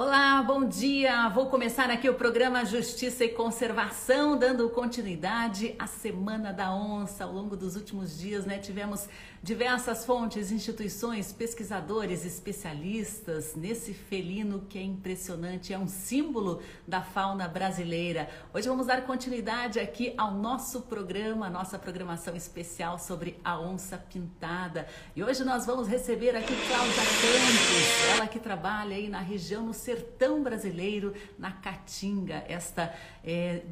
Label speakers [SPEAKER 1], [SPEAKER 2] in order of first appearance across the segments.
[SPEAKER 1] Olá, bom dia! Vou começar aqui o programa Justiça e Conservação, dando continuidade à Semana da Onça. Ao longo dos últimos dias, né, tivemos diversas fontes, instituições, pesquisadores, especialistas nesse felino que é impressionante, é um símbolo da fauna brasileira. Hoje vamos dar continuidade aqui ao nosso programa, a nossa programação especial sobre a onça pintada. E hoje nós vamos receber aqui Cláudia Campos, ela que trabalha aí na região no sertão brasileiro, na Caatinga, esta é,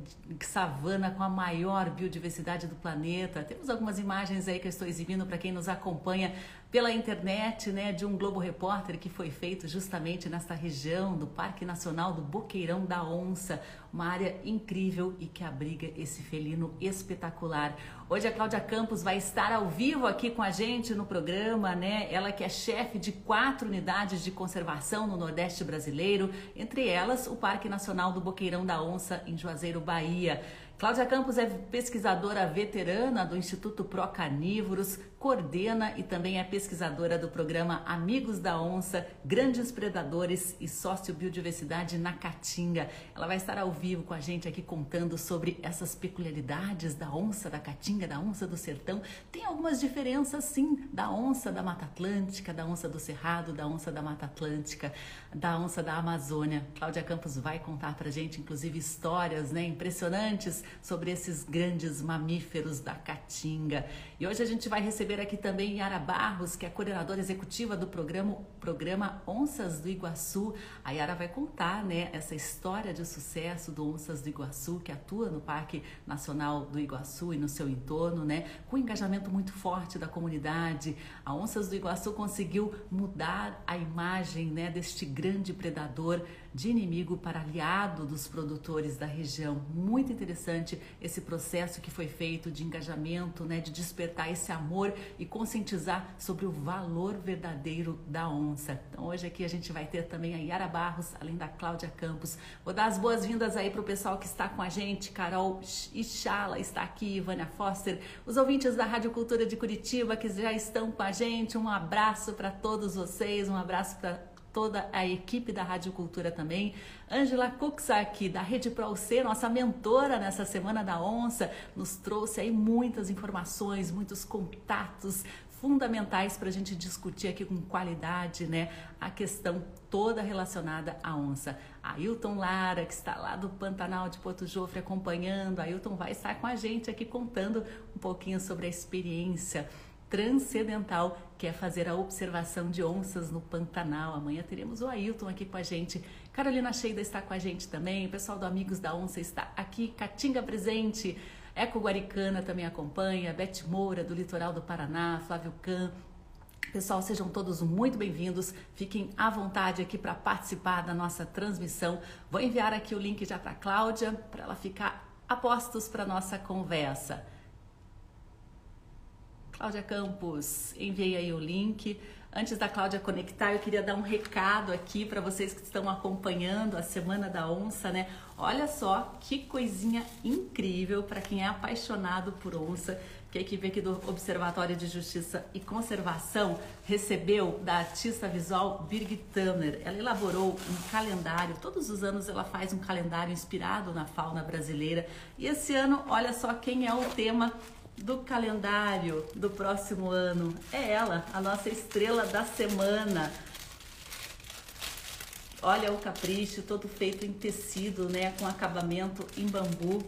[SPEAKER 1] savana com a maior biodiversidade do planeta. Temos algumas imagens aí que eu estou exibindo para quem nos acompanha pela internet, né, de um Globo Repórter que foi feito justamente nesta região do Parque Nacional do Boqueirão da Onça, uma área incrível e que abriga esse felino espetacular. Hoje a Cláudia Campos vai estar ao vivo aqui com a gente no programa, né? Ela que é chefe de quatro unidades de conservação no Nordeste brasileiro, entre elas o Parque Nacional do Boqueirão da Onça em Juazeiro, Bahia. Cláudia Campos é pesquisadora veterana do Instituto Pro Carnívoros, coordena e também é pesquisadora do programa Amigos da Onça, Grandes Predadores e Sociobiodiversidade na Caatinga. Ela vai estar ao vivo com a gente aqui contando sobre essas peculiaridades da onça da Caatinga, da onça do sertão. Tem algumas diferenças sim da onça da Mata Atlântica, da onça do Cerrado, da onça da Mata Atlântica, da onça da Amazônia. Cláudia Campos vai contar pra gente inclusive histórias, né, impressionantes sobre esses grandes mamíferos da Caatinga. E hoje a gente vai receber aqui também Yara Barros, que é coordenadora executiva do programa, programa Onças do Iguaçu. A Yara vai contar né, essa história de sucesso do Onças do Iguaçu, que atua no Parque Nacional do Iguaçu e no seu entorno, né, com um engajamento muito forte da comunidade. A Onças do Iguaçu conseguiu mudar a imagem né, deste grande predador de inimigo para aliado dos produtores da região. Muito interessante esse processo que foi feito de engajamento, né, de despertar esse amor e conscientizar sobre o valor verdadeiro da onça. Então hoje aqui a gente vai ter também a Yara Barros, além da Cláudia Campos. Vou dar as boas-vindas aí para o pessoal que está com a gente, Carol Ichala está aqui, Vânia Foster, os ouvintes da Rádio Cultura de Curitiba que já estão com a gente. Um abraço para todos vocês, um abraço para toda a equipe da Rádio Cultura também. Angela Cuxac, da Rede Pro C, nossa mentora nessa Semana da Onça, nos trouxe aí muitas informações, muitos contatos fundamentais para a gente discutir aqui com qualidade, né, a questão toda relacionada à onça. Ailton Lara, que está lá do Pantanal de Porto Jofre acompanhando, Ailton vai estar com a gente aqui contando um pouquinho sobre a experiência transcendental, que é fazer a observação de onças no Pantanal. Amanhã teremos o Ailton aqui com a gente. Carolina Sheida está com a gente também. O pessoal do Amigos da Onça está aqui. Catinga presente. Eco Guaricana também acompanha. Beth Moura, do Litoral do Paraná. Flávio Can. Pessoal, sejam todos muito bem-vindos. Fiquem à vontade aqui para participar da nossa transmissão. Vou enviar aqui o link já para a Cláudia, para ela ficar a postos para nossa conversa. Cláudia Campos, enviei aí o link. Antes da Cláudia conectar, eu queria dar um recado aqui para vocês que estão acompanhando a Semana da Onça, né? Olha só que coisinha incrível para quem é apaixonado por onça, que a equipe aqui do Observatório de Justiça e Conservação recebeu da artista visual Birgit Tanner. Ela elaborou um calendário, todos os anos ela faz um calendário inspirado na fauna brasileira. E esse ano, olha só quem é o tema do calendário do próximo ano. É ela, a nossa estrela da semana. Olha o capricho, todo feito em tecido, né, com acabamento em bambu.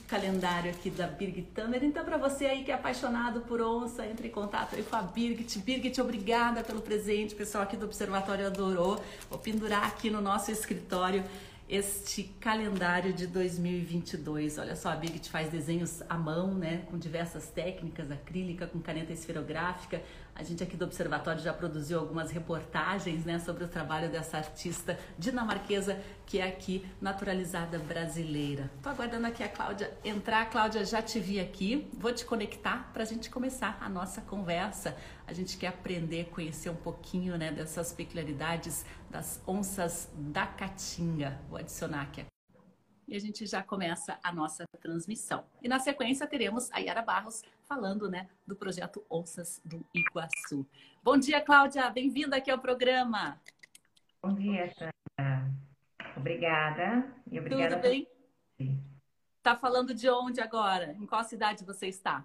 [SPEAKER 1] O calendário aqui da Birgit Tanner. Então, para você aí que é apaixonado por onça, entre em contato aí com a Birgit. Birgit, obrigada pelo presente. O pessoal aqui do Observatório adorou. Vou pendurar aqui no nosso escritório este calendário de 2022. Olha só, a Birgit faz desenhos à mão, né, com diversas técnicas, acrílica, com caneta esferográfica. A gente aqui do Observatório já produziu algumas reportagens, né, sobre o trabalho dessa artista dinamarquesa que é aqui naturalizada brasileira. Tô aguardando aqui a Cláudia entrar. Cláudia, já te vi aqui. Vou te conectar para a gente começar a nossa conversa. A gente quer aprender, conhecer um pouquinho, né, dessas peculiaridades das onças da Caatinga. Vou adicionar aqui e a gente já começa a nossa transmissão. E na sequência teremos a Yara Barros falando né, do projeto Onças do Iguaçu. Bom dia, Cláudia, bem-vinda aqui ao programa.
[SPEAKER 2] Bom dia, Sandra. Obrigada.
[SPEAKER 1] E obrigada Tudo bem? Está falando de onde agora? Em qual cidade você está?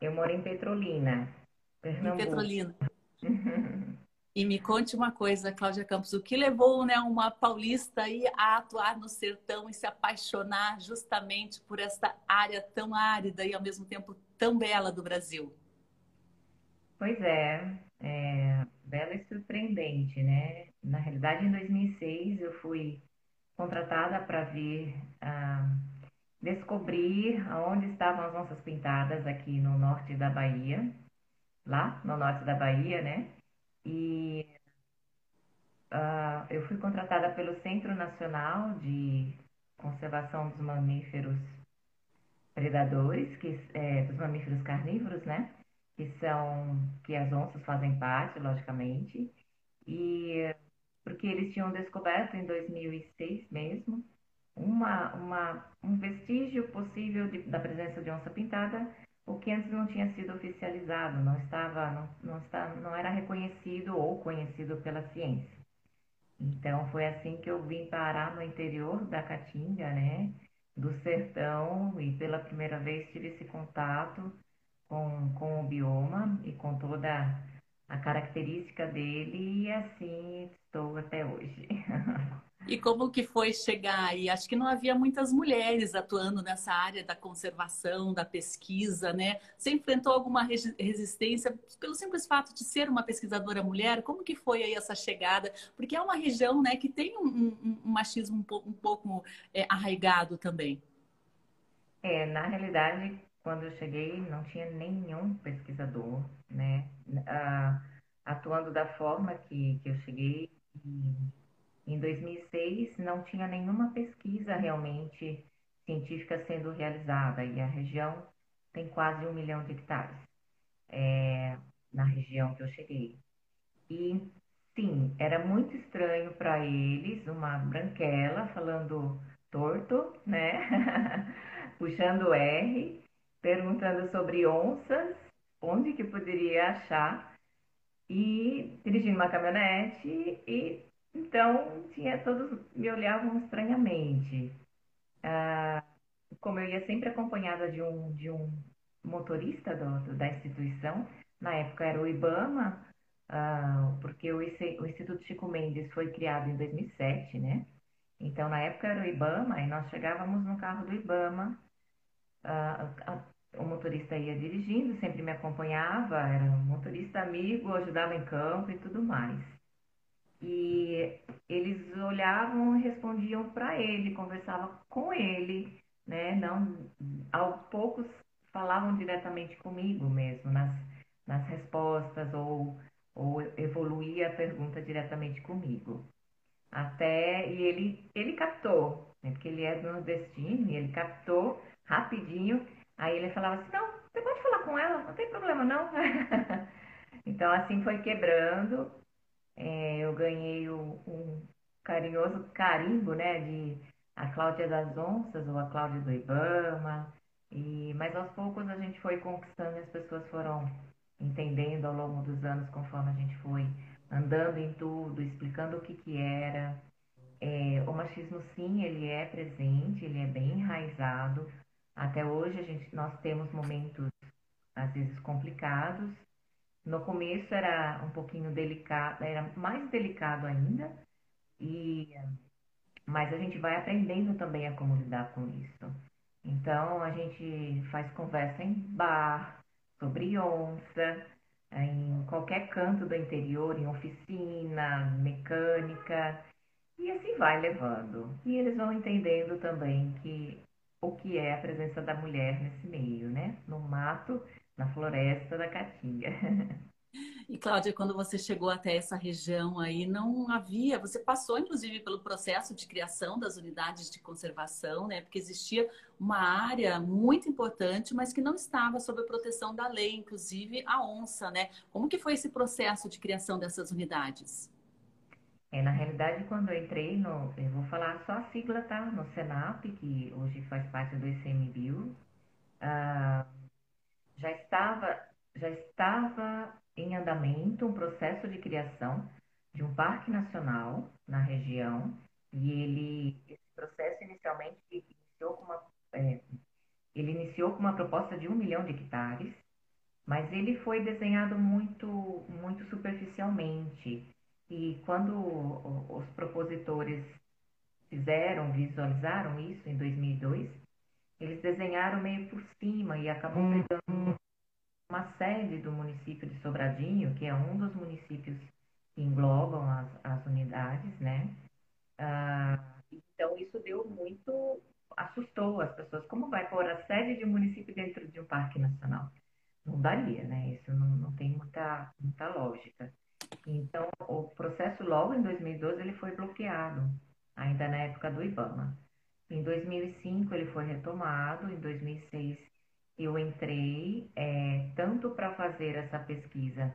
[SPEAKER 2] Eu moro em Petrolina,
[SPEAKER 1] Pernambuco. Em Petrolina. E me conte uma coisa, Cláudia Campos, o que levou né, uma paulista a atuar no sertão e se apaixonar justamente por esta área tão árida e ao mesmo tempo tão bela do Brasil?
[SPEAKER 2] Pois é, é bela e surpreendente, né? Na realidade, em 2006 eu fui contratada para vir ah, descobrir aonde estavam as nossas pintadas aqui no norte da Bahia, lá no norte da Bahia, né? E uh, eu fui contratada pelo Centro Nacional de Conservação dos Mamíferos Predadores, que, é, dos mamíferos carnívoros, né? Que são, que as onças fazem parte, logicamente. E porque eles tinham descoberto em 2006 mesmo uma, uma, um vestígio possível de, da presença de onça pintada o que antes não tinha sido oficializado, não estava, não, não, está, não era reconhecido ou conhecido pela ciência. Então foi assim que eu vim parar no interior da Caatinga, né, do sertão e pela primeira vez tive esse contato com, com o bioma e com toda a característica dele e assim estou até hoje.
[SPEAKER 1] E como que foi chegar aí? Acho que não havia muitas mulheres atuando nessa área da conservação, da pesquisa, né? Você enfrentou alguma resistência pelo simples fato de ser uma pesquisadora mulher? Como que foi aí essa chegada? Porque é uma região, né, que tem um, um, um machismo um pouco, um pouco é, arraigado também.
[SPEAKER 2] É, na realidade, quando eu cheguei, não tinha nenhum pesquisador, né, uh, atuando da forma que, que eu cheguei. Em 2006, não tinha nenhuma pesquisa realmente científica sendo realizada e a região tem quase um milhão de hectares é, na região que eu cheguei. E sim, era muito estranho para eles uma branquela falando torto, né? Puxando R, perguntando sobre onças, onde que poderia achar, e dirigindo uma caminhonete e então, tinha todos me olhavam estranhamente. Ah, como eu ia sempre acompanhada de um, de um motorista do, da instituição, na época era o IBAMA, ah, porque o, o Instituto Chico Mendes foi criado em 2007, né? Então, na época era o IBAMA e nós chegávamos no carro do IBAMA, ah, a, o motorista ia dirigindo, sempre me acompanhava, era um motorista amigo, ajudava em campo e tudo mais. E eles olhavam e respondiam para ele, conversavam com ele, né? Não, ao poucos falavam diretamente comigo mesmo nas, nas respostas ou, ou evoluía a pergunta diretamente comigo. Até, e ele, ele captou, né? porque ele é nordestino, e ele captou rapidinho, aí ele falava assim, não, você pode falar com ela, não tem problema não. então assim foi quebrando, é, eu ganhei o, um carinhoso carimbo, né, de a Cláudia das Onças ou a Cláudia do Ibama. E, mas aos poucos a gente foi conquistando e as pessoas foram entendendo ao longo dos anos, conforme a gente foi andando em tudo, explicando o que, que era. É, o machismo, sim, ele é presente, ele é bem enraizado. Até hoje a gente, nós temos momentos, às vezes, complicados, no começo era um pouquinho delicado, era mais delicado ainda, e mas a gente vai aprendendo também a como lidar com isso. Então a gente faz conversa em bar, sobre onça, em qualquer canto do interior, em oficina, mecânica, e assim vai levando. E eles vão entendendo também que o que é a presença da mulher nesse meio, né? No mato na floresta da Caatinga.
[SPEAKER 1] E Cláudia, quando você chegou até essa região aí, não havia, você passou inclusive pelo processo de criação das unidades de conservação, né? Porque existia uma área muito importante, mas que não estava sob a proteção da lei, inclusive a onça, né? Como que foi esse processo de criação dessas unidades?
[SPEAKER 2] É, na realidade, quando eu entrei no, eu vou falar só a sigla, tá? No Senap, que hoje faz parte do ICMBio, já estava, já estava em andamento um processo de criação de um parque nacional na região E ele, esse processo inicialmente iniciou com uma, é, ele iniciou com uma proposta de um milhão de hectares, mas ele foi desenhado muito, muito superficialmente. E quando os propositores fizeram, visualizaram isso em 2002, eles desenharam meio por cima e acabou uhum. pegando uma sede do município de Sobradinho, que é um dos municípios que englobam as, as unidades, né? Ah, então, isso deu muito, assustou as pessoas. Como vai pôr a sede de um município dentro de um parque nacional? Não daria, né? Isso não, não tem muita, muita lógica. Então, o processo logo em 2012 ele foi bloqueado, ainda na época do IBAMA. Em 2005 ele foi retomado, em 2006 eu entrei é, tanto para fazer essa pesquisa,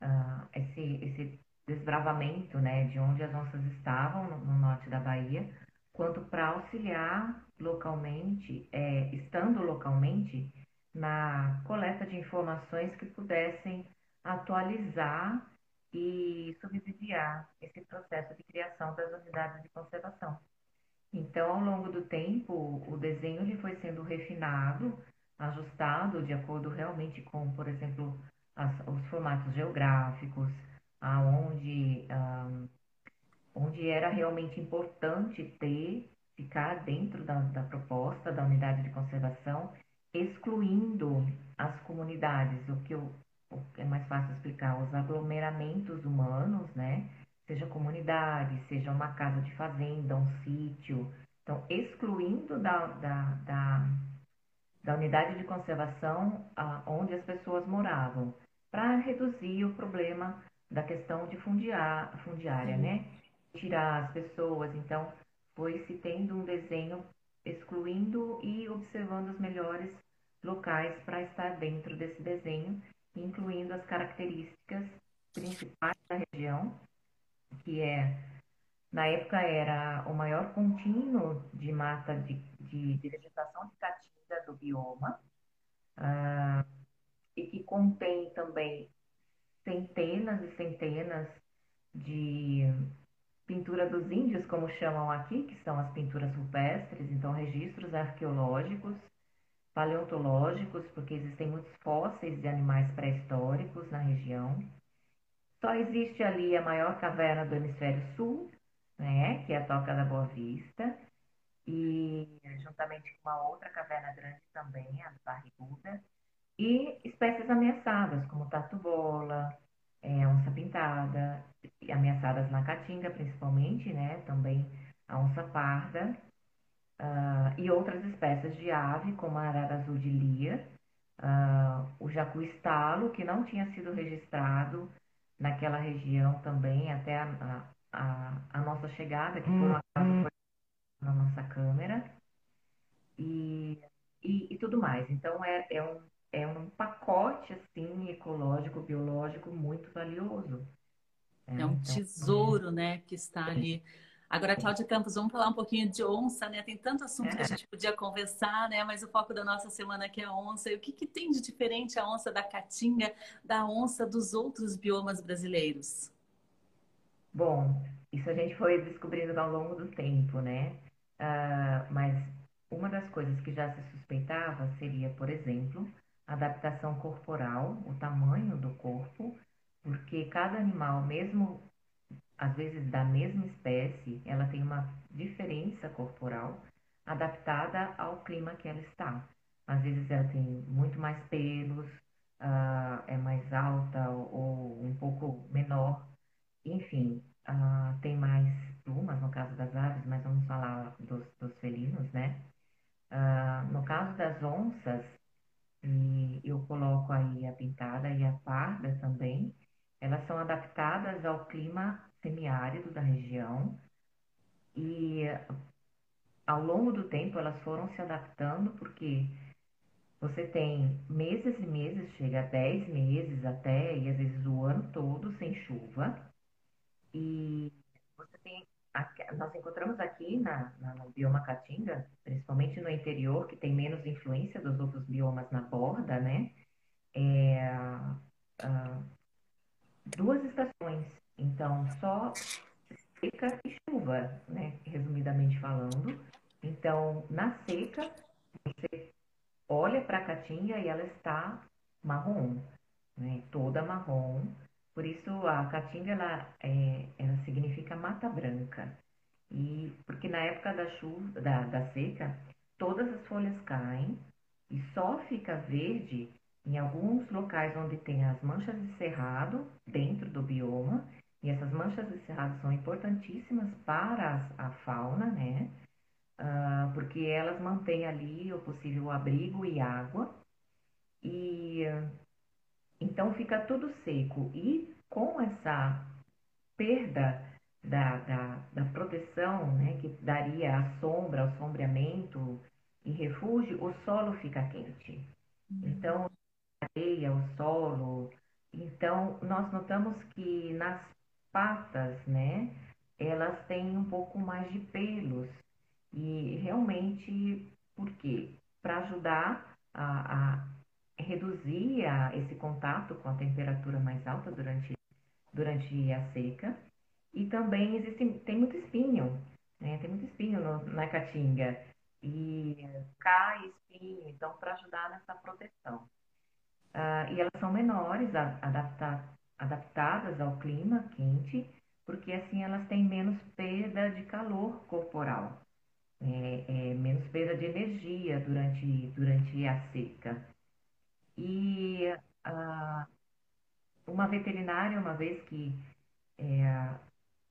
[SPEAKER 2] uh, esse, esse desbravamento né, de onde as onças estavam no, no norte da Bahia, quanto para auxiliar localmente, é, estando localmente, na coleta de informações que pudessem atualizar e subsidiar esse processo de criação das unidades de conservação. Então, ao longo do tempo, o desenho ele foi sendo refinado, ajustado de acordo realmente com, por exemplo, as, os formatos geográficos, aonde um, onde era realmente importante ter, ficar dentro da, da proposta da unidade de conservação, excluindo as comunidades, o que, eu, é mais fácil explicar, os aglomeramentos humanos, né? Seja comunidade, seja uma casa de fazenda, um sítio. Então, excluindo da, da, da, da unidade de conservação a, onde as pessoas moravam, para reduzir o problema da questão de fundiar, fundiária, né? Tirar as pessoas. Então, foi se tendo um desenho excluindo e observando os melhores locais para estar dentro desse desenho, incluindo as características principais da região, que é, na época, era o maior contínuo de mata de, de, de vegetação de caatinga do bioma, uh, e que contém também centenas e centenas de pintura dos índios, como chamam aqui, que são as pinturas rupestres, então registros arqueológicos, paleontológicos, porque existem muitos fósseis de animais pré-históricos na região. Só existe ali a maior caverna do hemisfério sul, né, que é a Toca da Boa Vista, e juntamente com uma outra caverna grande também, a Barriguda, e espécies ameaçadas, como tatu-bola, é, onça-pintada, ameaçadas na caatinga, principalmente, né? Também a onça parda, uh, e outras espécies de ave, como a arara azul de lia, uh, o jacu-estalo, que não tinha sido registrado naquela região também, até a, a, a nossa chegada, que por um acaso foi na nossa câmera, e, e, e tudo mais. Então, é, é um é um pacote assim ecológico, biológico muito valioso.
[SPEAKER 1] É, é um então, tesouro, é... né, que está ali. Agora, Cláudia Campos, vamos falar um pouquinho de onça, né? Tem tanto assunto que a é. gente podia conversar, né? Mas o foco da nossa semana aqui é a onça. E o que, que tem de diferente a onça da caatinga da onça dos outros biomas brasileiros?
[SPEAKER 2] Bom, isso a gente foi descobrindo ao longo do tempo, né? Uh, mas uma das coisas que já se suspeitava seria, por exemplo, adaptação corporal, o tamanho do corpo, porque cada animal, mesmo às vezes da mesma espécie, ela tem uma diferença corporal adaptada ao clima que ela está. Às vezes ela tem muito mais pelos, uh, é mais alta ou, ou, um pouco menor, enfim, uh, tem mais plumas no caso das aves, mas vamos falar dos, dos felinos, né? Uh, no caso das onças, e eu coloco aí a pintada e a parda também. Elas são adaptadas ao clima semiárido da região e ao longo do tempo elas foram se adaptando porque você tem meses e meses, chega a 10 meses até, e às vezes o ano todo sem chuva. E você tem nós encontramos aqui na, na, no bioma Caatinga, principalmente no interior, que tem menos influência dos outros biomas na borda, né? É, uh, duas estações. Então, só seca e chuva, né? Resumidamente falando. Então, na seca, você olha para a caatinga e ela está marrom, né? Toda marrom. Por isso, a caatinga, ela, é, ela significa mata branca. E porque na época da chuva, da, da seca, todas as folhas caem e só fica verde em alguns locais onde tem as manchas de cerrado dentro do bioma, e essas manchas de cerrado são importantíssimas para a fauna, né? Uh, porque elas mantêm ali o possível abrigo e água. E então fica tudo seco. E com essa perda da, da, da proteção, né, que daria a sombra, o sombreamento e refúgio, o solo fica quente. Uhum. Então, areia, o solo. Então, nós notamos que nas patas, né, elas têm um pouco mais de pelos. E realmente, por quê? Para ajudar a, a reduzir a, esse contato com a temperatura mais alta durante, durante a seca. E também existe, tem muito espinho, né? Tem muito espinho no, na caatinga. E cai espinho, então, para ajudar nessa proteção. Uh, e elas são menores, adapta, adaptadas ao clima quente, porque assim elas têm menos perda de calor corporal, é, é, menos perda de energia durante, durante a seca. E uh, uma veterinária, uma vez que, é,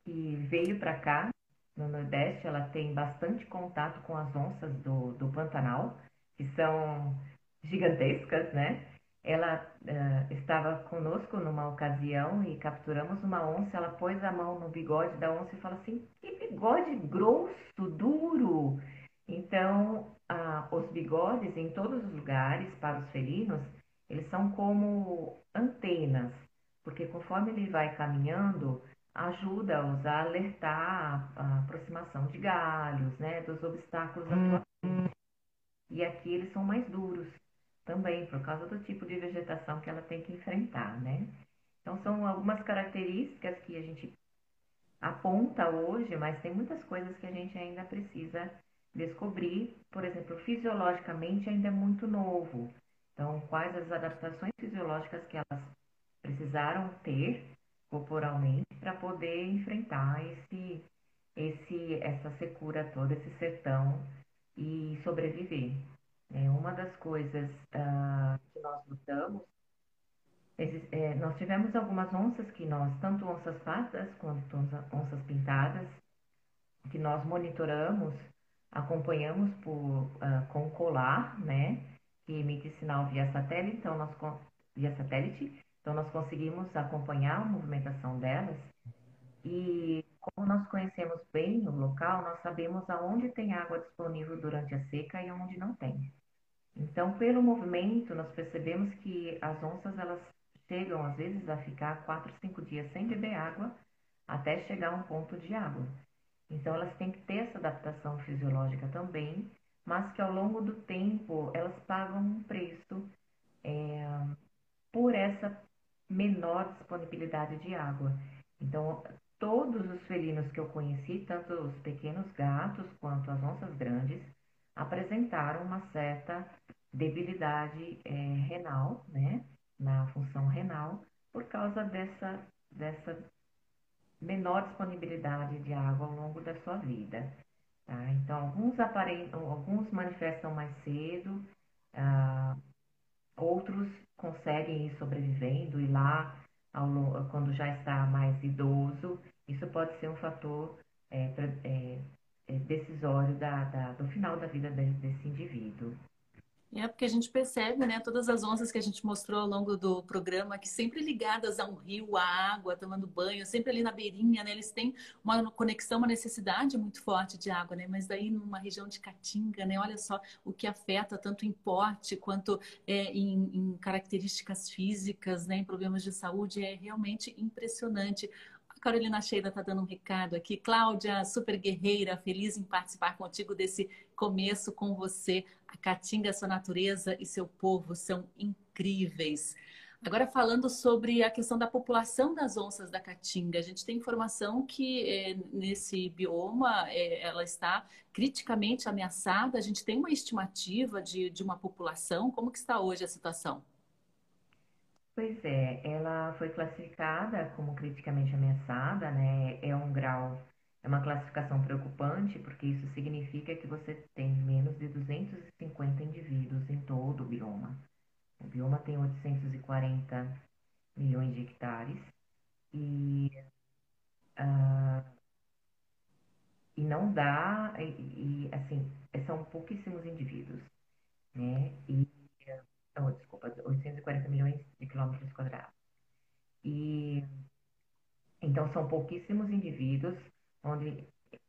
[SPEAKER 2] que veio para cá, no Nordeste, ela tem bastante contato com as onças do, do Pantanal, que são gigantescas, né? Ela uh, estava conosco numa ocasião e capturamos uma onça. Ela pôs a mão no bigode da onça e falou assim: Que bigode grosso, duro! Então, uh, os bigodes em todos os lugares para os felinos, eles são como antenas, porque conforme ele vai caminhando, ajuda-os a alertar a aproximação de galhos, né, dos obstáculos sua frente. E aqui eles são mais duros também, por causa do tipo de vegetação que ela tem que enfrentar, né? Então, são algumas características que a gente aponta hoje, mas tem muitas coisas que a gente ainda precisa descobrir. Por exemplo, fisiologicamente ainda é muito novo. Então, quais as adaptações fisiológicas que elas precisaram ter corporalmente para poder enfrentar esse, esse, essa secura toda, esse sertão e sobreviver. É, uma das coisas uh, que nós lutamos, é, nós tivemos algumas onças que nós, tanto onças pardas quanto onças pintadas, que nós monitoramos, acompanhamos por, uh, com colar, né, que emite sinal via satélite, então nós via satélite, então nós conseguimos acompanhar a movimentação delas e como nós conhecemos bem o local, nós sabemos aonde tem água disponível durante a seca e aonde não tem. Então, pelo movimento, nós percebemos que as onças elas chegam às vezes a ficar 4, 5 dias sem beber água até chegar a um ponto de água. Então, elas têm que ter essa adaptação fisiológica também, mas que ao longo do tempo elas pagam um preço é, por essa menor disponibilidade de água. Então, todos os felinos que eu conheci, tanto os pequenos gatos quanto as onças grandes, apresentaram uma certa debilidade é, renal, né, na função renal, por causa dessa, dessa menor disponibilidade de água ao longo da sua vida. Tá? Então, alguns, alguns manifestam mais cedo, ah, outros conseguem ir sobrevivendo e lá, ao, quando já está mais idoso, isso pode ser um fator é, é, decisório da, da, do final da vida desse indivíduo.
[SPEAKER 1] É porque a gente percebe, né, todas as onças que a gente mostrou ao longo do programa, que sempre ligadas a um rio, a água, tomando banho, sempre ali na beirinha, né, eles têm uma conexão, uma necessidade muito forte de água, né, mas daí numa região de Caatinga, né, olha só o que afeta tanto em porte quanto é, em, em características físicas, né, em problemas de saúde, é realmente impressionante. Carolina Sheila está dando um recado aqui. Cláudia, super guerreira, feliz em participar contigo desse começo com você. A Caatinga, sua natureza e seu povo são incríveis. Agora, falando sobre a questão da população das onças da Caatinga, a gente tem informação que é, nesse bioma é, ela está criticamente ameaçada. A gente tem uma estimativa de, de uma população. Como que está hoje a situação?
[SPEAKER 2] Pois é, ela foi classificada como criticamente ameaçada, né? É um grau, é uma classificação preocupante, porque isso significa que você tem menos de 250 indivíduos em todo o bioma. O bioma tem 840 milhões de hectares e, uh, e não dá, e, e, assim, são pouquíssimos indivíduos, né? E, oh, desculpa, 840 milhões de quilômetros quadrados. E então são pouquíssimos indivíduos onde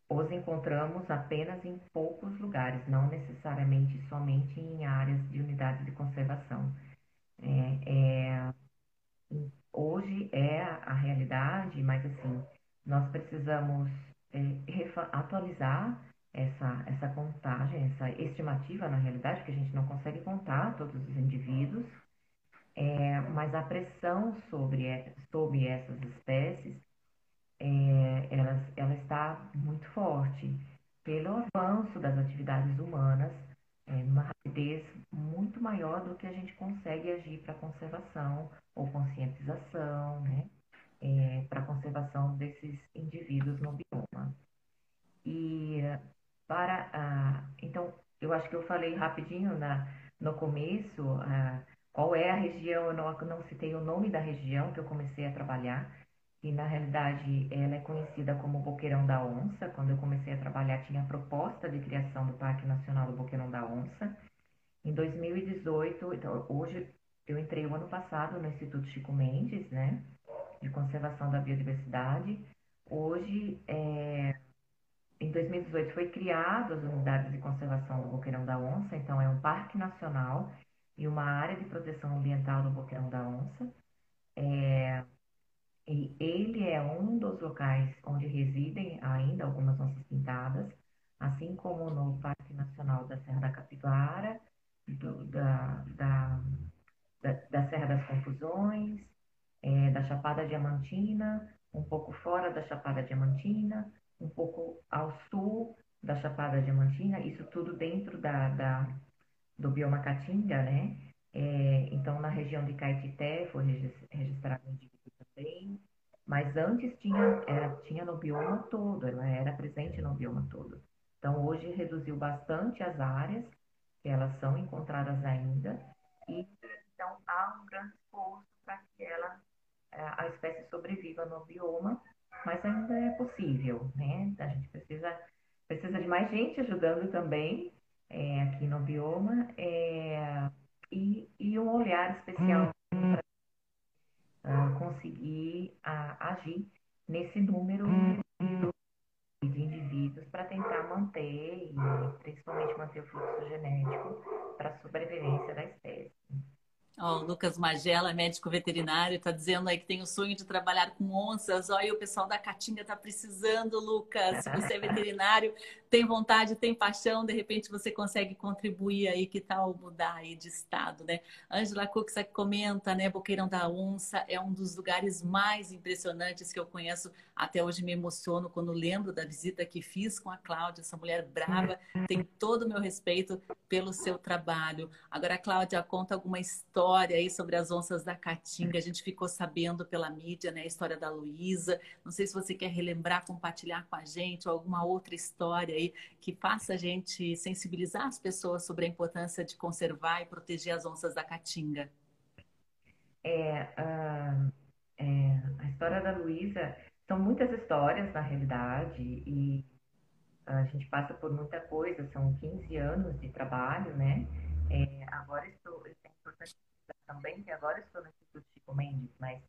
[SPEAKER 2] os encontramos apenas em poucos lugares, não necessariamente somente em áreas de unidades de conservação. É, é, hoje é a realidade, mas assim, nós precisamos é, atualizar essa, essa contagem, essa estimativa, na realidade, que a gente não consegue contar todos os indivíduos, é, mas a pressão sobre, sobre essas espécies é, ela, ela está muito forte pelo avanço das atividades humanas, é, uma rapidez muito maior do que a gente consegue agir para conservação ou conscientização, né? É, para conservação desses indivíduos no bioma. E para ah, então eu acho que eu falei rapidinho na, no começo ah, qual é a região, eu não, não citei o nome da região que eu comecei a trabalhar, e na realidade ela é conhecida como Boqueirão da Onça. Quando eu comecei a trabalhar, tinha a proposta de criação do Parque Nacional do Boqueirão da Onça. Em 2018, então, hoje eu entrei o ano passado no Instituto Chico Mendes, né, de Conservação da Biodiversidade. Hoje, é, em 2018, foi criado as unidades de conservação do Boqueirão da Onça, então é um parque nacional e uma área de proteção ambiental do Boqueirão da Onça. É, e ele é um dos locais onde residem ainda algumas onças pintadas, assim como no Parque Nacional da Serra da Capivara, do, da, da, da, da, Serra das Confusões, é, da Chapada Diamantina, um pouco fora da Chapada Diamantina, um pouco ao sul da Chapada Diamantina, isso tudo dentro da, da do bioma Caatinga, né? É, então, na região de Caetité foi registrado um também, mas antes tinha, era, tinha no bioma todo, ela era presente no bioma todo. Então, hoje reduziu bastante as áreas que elas são encontradas ainda, e então há um grande esforço para que ela, a espécie sobreviva no bioma, mas ainda é possível, né? A gente precisa, precisa de mais gente ajudando também é, aqui no bioma é, e, e um olhar especial hum, hum. para uh, conseguir uh, agir nesse número de indivíduos para tentar manter e principalmente manter o fluxo genético para a sobrevivência da espécie.
[SPEAKER 1] Ó, o Lucas Magela, médico veterinário, está dizendo aí que tem o sonho de trabalhar com onças. Olha, o pessoal da Caatinga está precisando, Lucas. Se você é veterinário, tem vontade, tem paixão, de repente você consegue contribuir aí, que tal mudar aí de estado, né? Angela Cooks aqui comenta, né? Boqueirão da Onça é um dos lugares mais impressionantes que eu conheço. Até hoje me emociono quando lembro da visita que fiz com a Cláudia, essa mulher brava. Tem todo o meu respeito pelo seu trabalho. Agora, Cláudia, conta alguma história aí sobre as onças da Caatinga. A gente ficou sabendo pela mídia, né? A história da Luísa. Não sei se você quer relembrar, compartilhar com a gente alguma outra história aí que faça a gente sensibilizar as pessoas sobre a importância de conservar e proteger as onças da caatinga?
[SPEAKER 2] É, uh, é, a história da Luísa são muitas histórias na realidade e a gente passa por muita coisa, são 15 anos de trabalho, né? É, agora estou, é importante também que agora estou no Instituto Chico Mendes, mas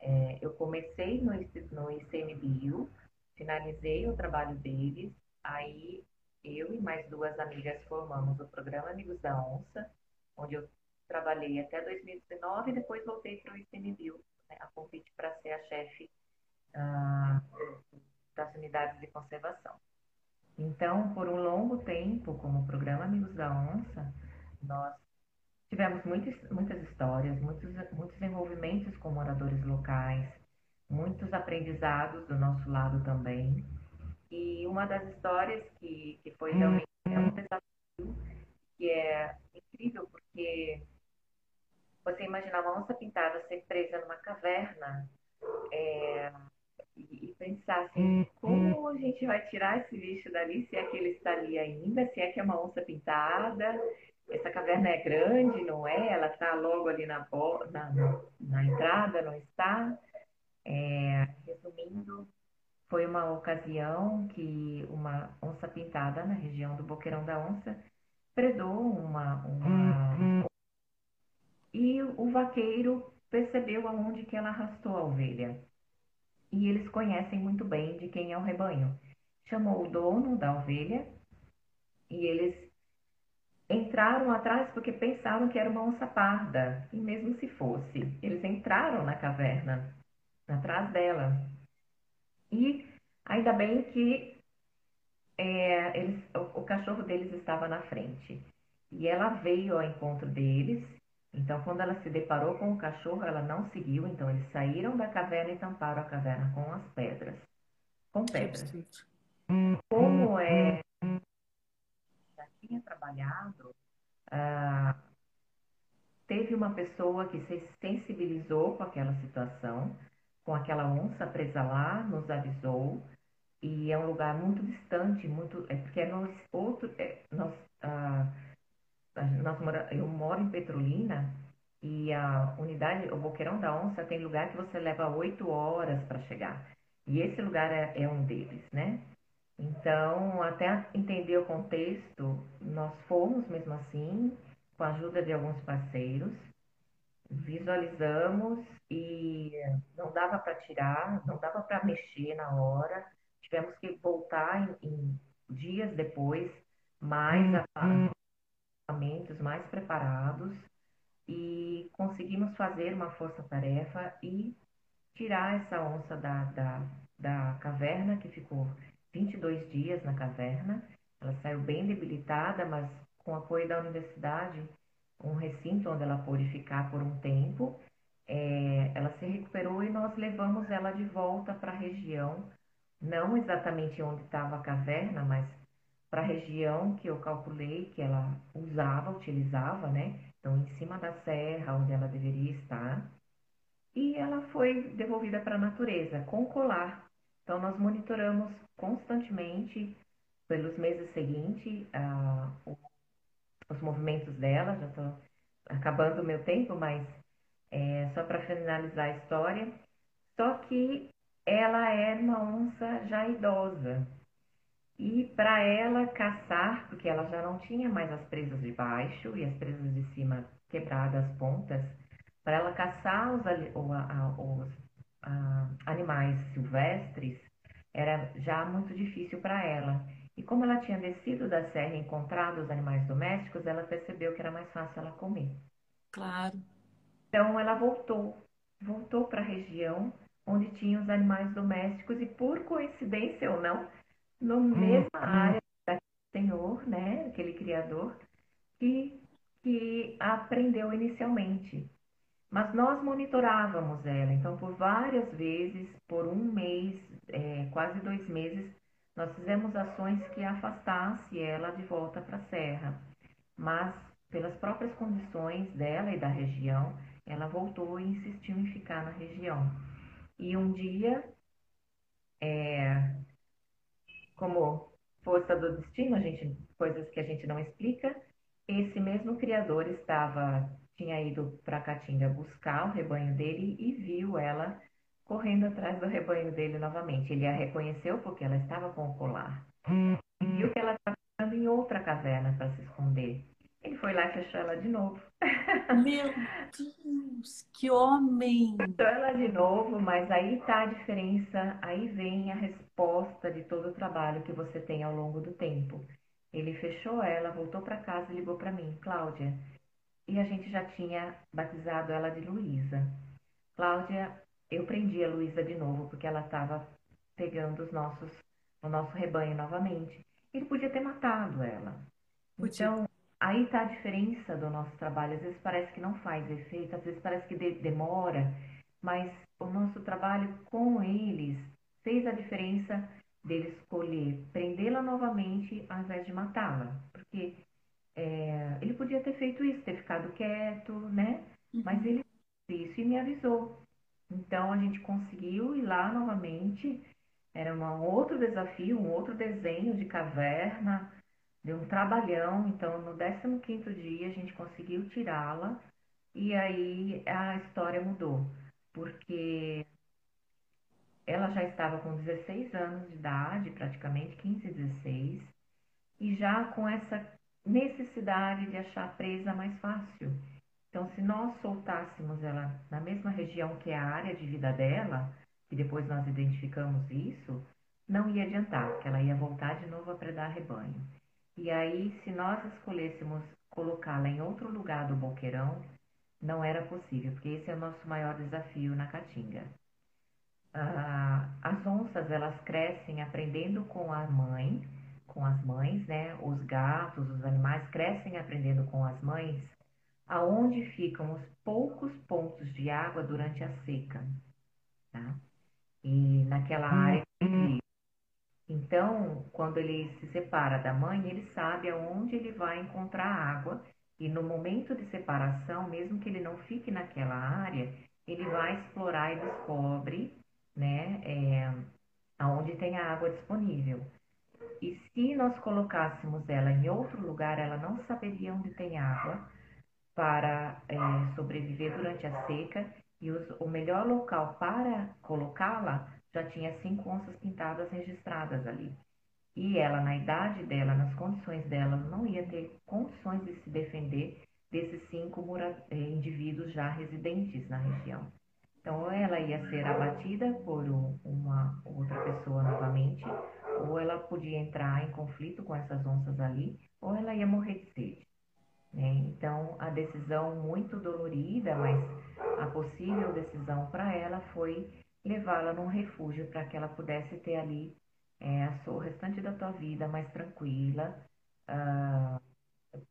[SPEAKER 2] é, eu comecei no, no ICMBio, finalizei o trabalho deles Aí eu e mais duas amigas formamos o programa Amigos da Onça, onde eu trabalhei até 2019 e depois voltei para o ICMBio, né, a convite para ser a chefe uh, das unidades de conservação. Então, por um longo tempo, como programa Amigos da Onça, nós tivemos muitas, muitas histórias, muitos, muitos envolvimentos com moradores locais, muitos aprendizados do nosso lado também. E uma das histórias que, que foi realmente é um desafio, que é incrível, porque você imagina uma onça pintada ser presa numa caverna é, e, e, pensar assim, como a gente vai tirar esse bicho dali, se é que ele está ali ainda, se é que é uma onça pintada, essa caverna é grande, não é? Ela está logo ali na, na, na entrada, não está? É, resumindo, foi uma ocasião que uma onça pintada na região do Boqueirão da Onça predou uma, uma... e o vaqueiro percebeu aonde que ela arrastou a ovelha. E eles conhecem muito bem de quem é o rebanho. Chamou o dono da ovelha e eles entraram atrás porque pensaram que era uma onça parda, e mesmo se fosse, eles entraram na caverna, atrás dela. E ainda bem que é, eles, o, o cachorro deles estava na frente. E ela veio ao encontro deles. Então, quando ela se deparou com o cachorro, ela não seguiu. Então, eles saíram da caverna e tamparam a caverna com as pedras. Com pedras. Como é tinha trabalhado, ah, teve uma pessoa que se sensibilizou com aquela situação, com aquela onça presa lá, nos avisou, e é um lugar muito distante, muito, é porque é nós, outro, é, nós, ah, nós mora, eu moro em Petrolina, e a unidade, o Boqueirão da Onça tem lugar que você leva oito horas para chegar. E esse lugar é, é um deles, né? Então, até entender o contexto, nós fomos mesmo assim, com a ajuda de alguns parceiros, visualizamos e não dava para tirar, não dava para mexer na hora, tivemos que voltar em, em dias depois, mais uhum. equipamentos, mais preparados e conseguimos fazer uma força-tarefa e tirar essa onça da, da, da caverna que ficou 22 dias na caverna. Ela saiu bem debilitada, mas com apoio da universidade, um recinto onde ela pôde ficar por um tempo, é, ela se recuperou e nós levamos ela de volta para a região, não exatamente onde estava a caverna, mas para a região que eu calculei que ela usava, utilizava, né? Então, em cima da serra, onde ela deveria estar. E ela foi devolvida para a natureza com colar. Então, nós monitoramos constantemente, pelos meses seguintes, uh, os movimentos dela. Já estou acabando o meu tempo, mas é, só para finalizar a história. Só que ela é uma onça já idosa. E para ela caçar, porque ela já não tinha mais as presas de baixo e as presas de cima quebradas as pontas, para ela caçar os, os, animais silvestres era já muito difícil para ela. E como ela tinha descido da serra e encontrado os animais domésticos, ela percebeu que era mais fácil ela comer.
[SPEAKER 1] Claro.
[SPEAKER 2] Então ela voltou, voltou para a região onde tinha os animais domésticos e por coincidência ou não, na mesma hum, área daquele senhor, né, aquele criador, que, que aprendeu inicialmente. Mas nós monitorávamos ela, então por várias vezes, por um mês, é, quase dois meses, nós fizemos ações que afastasse ela de volta para a serra. Mas pelas próprias condições dela e da região, ela voltou e insistiu em ficar na região. E um dia, é, como força do destino, gente, coisas que a gente não explica, esse mesmo criador estava tinha ido para Caatinga buscar o rebanho dele e viu ela correndo atrás do rebanho dele novamente. Ele a reconheceu porque ela estava com o colar. E viu que ela estava em outra caverna para se esconder. Ele foi lá e fechou ela de novo.
[SPEAKER 1] Meu Deus, que homem!
[SPEAKER 2] Fechou ela de novo, mas aí está a diferença, aí vem a resposta de todo o trabalho que você tem ao longo do tempo. Ele fechou ela, voltou para casa e ligou para mim, Cláudia, e a gente já tinha batizado ela de Luísa. Cláudia, eu prendi a Luísa de novo porque ela estava pegando os nossos, o nosso rebanho novamente. Ele podia ter matado ela. Podia. Então, aí está a diferença do nosso trabalho. Às vezes parece que não faz efeito, às vezes parece que de, demora, mas o nosso trabalho com eles fez a diferença dele escolher prendê-la novamente ao invés de matá-la. Porque é, ele podia ter feito isso, ter ficado quieto, né? Uhum. Mas ele fez isso e me avisou. Então a gente conseguiu ir lá novamente. Era um outro desafio, um outro desenho de caverna, de um trabalhão. Então no 15 dia a gente conseguiu tirá-la e aí a história mudou. Porque ela já estava com 16 anos de idade, praticamente 15, 16, e já com essa necessidade de achar presa mais fácil. Então, se nós soltássemos ela na mesma região que é a área de vida dela, e depois nós identificamos isso, não ia adiantar, porque ela ia voltar de novo a predar rebanho. E aí, se nós escolhêssemos colocá-la em outro lugar do boqueirão, não era possível, porque esse é o nosso maior desafio na Caatinga. Ah, as onças, elas crescem aprendendo com a mãe, com as mães, né? Os gatos, os animais crescem aprendendo com as mães aonde ficam os poucos pontos de água durante a seca, tá? E naquela hum, área. Então, quando ele se separa da mãe, ele sabe aonde ele vai encontrar água e no momento de separação, mesmo que ele não fique naquela área, ele vai explorar e descobre, né, é, aonde tem a água disponível. E se nós colocássemos ela em outro lugar, ela não saberia onde tem água para é, sobreviver durante a seca e os, o melhor local para colocá-la já tinha cinco onças pintadas registradas ali. E ela, na idade dela, nas condições dela, não ia ter condições de se defender desses cinco é, indivíduos já residentes na região. Então, ela ia ser abatida por uma outra pessoa novamente, ou ela podia entrar em conflito com essas onças ali, ou ela ia morrer de sede. Né? Então, a decisão muito dolorida, mas a possível decisão para ela foi levá-la num refúgio para que ela pudesse ter ali é, o restante da tua vida mais tranquila uh,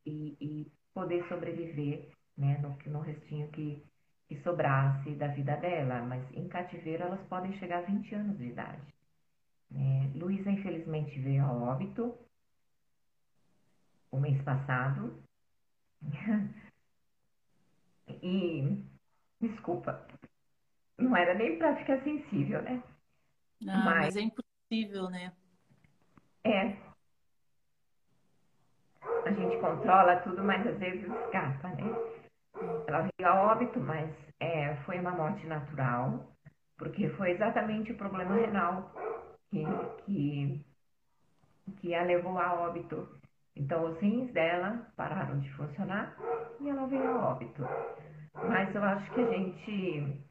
[SPEAKER 2] e, e, poder sobreviver né, no, no restinho que, que sobrasse da vida dela. Mas em cativeiro elas podem chegar a 20 anos de idade. É, Luísa, infelizmente, veio a óbito o mês passado, e, desculpa, não era nem para ficar sensível, né?
[SPEAKER 1] Não, mas, mas é impossível, né?
[SPEAKER 2] É. A gente controla tudo, mas às vezes escapa, né? Ela veio a óbito, mas é, foi uma morte natural, porque foi exatamente o problema renal que, que, que a levou a óbito. Então, os rins dela pararam de funcionar e ela veio a óbito. Mas eu acho que a gente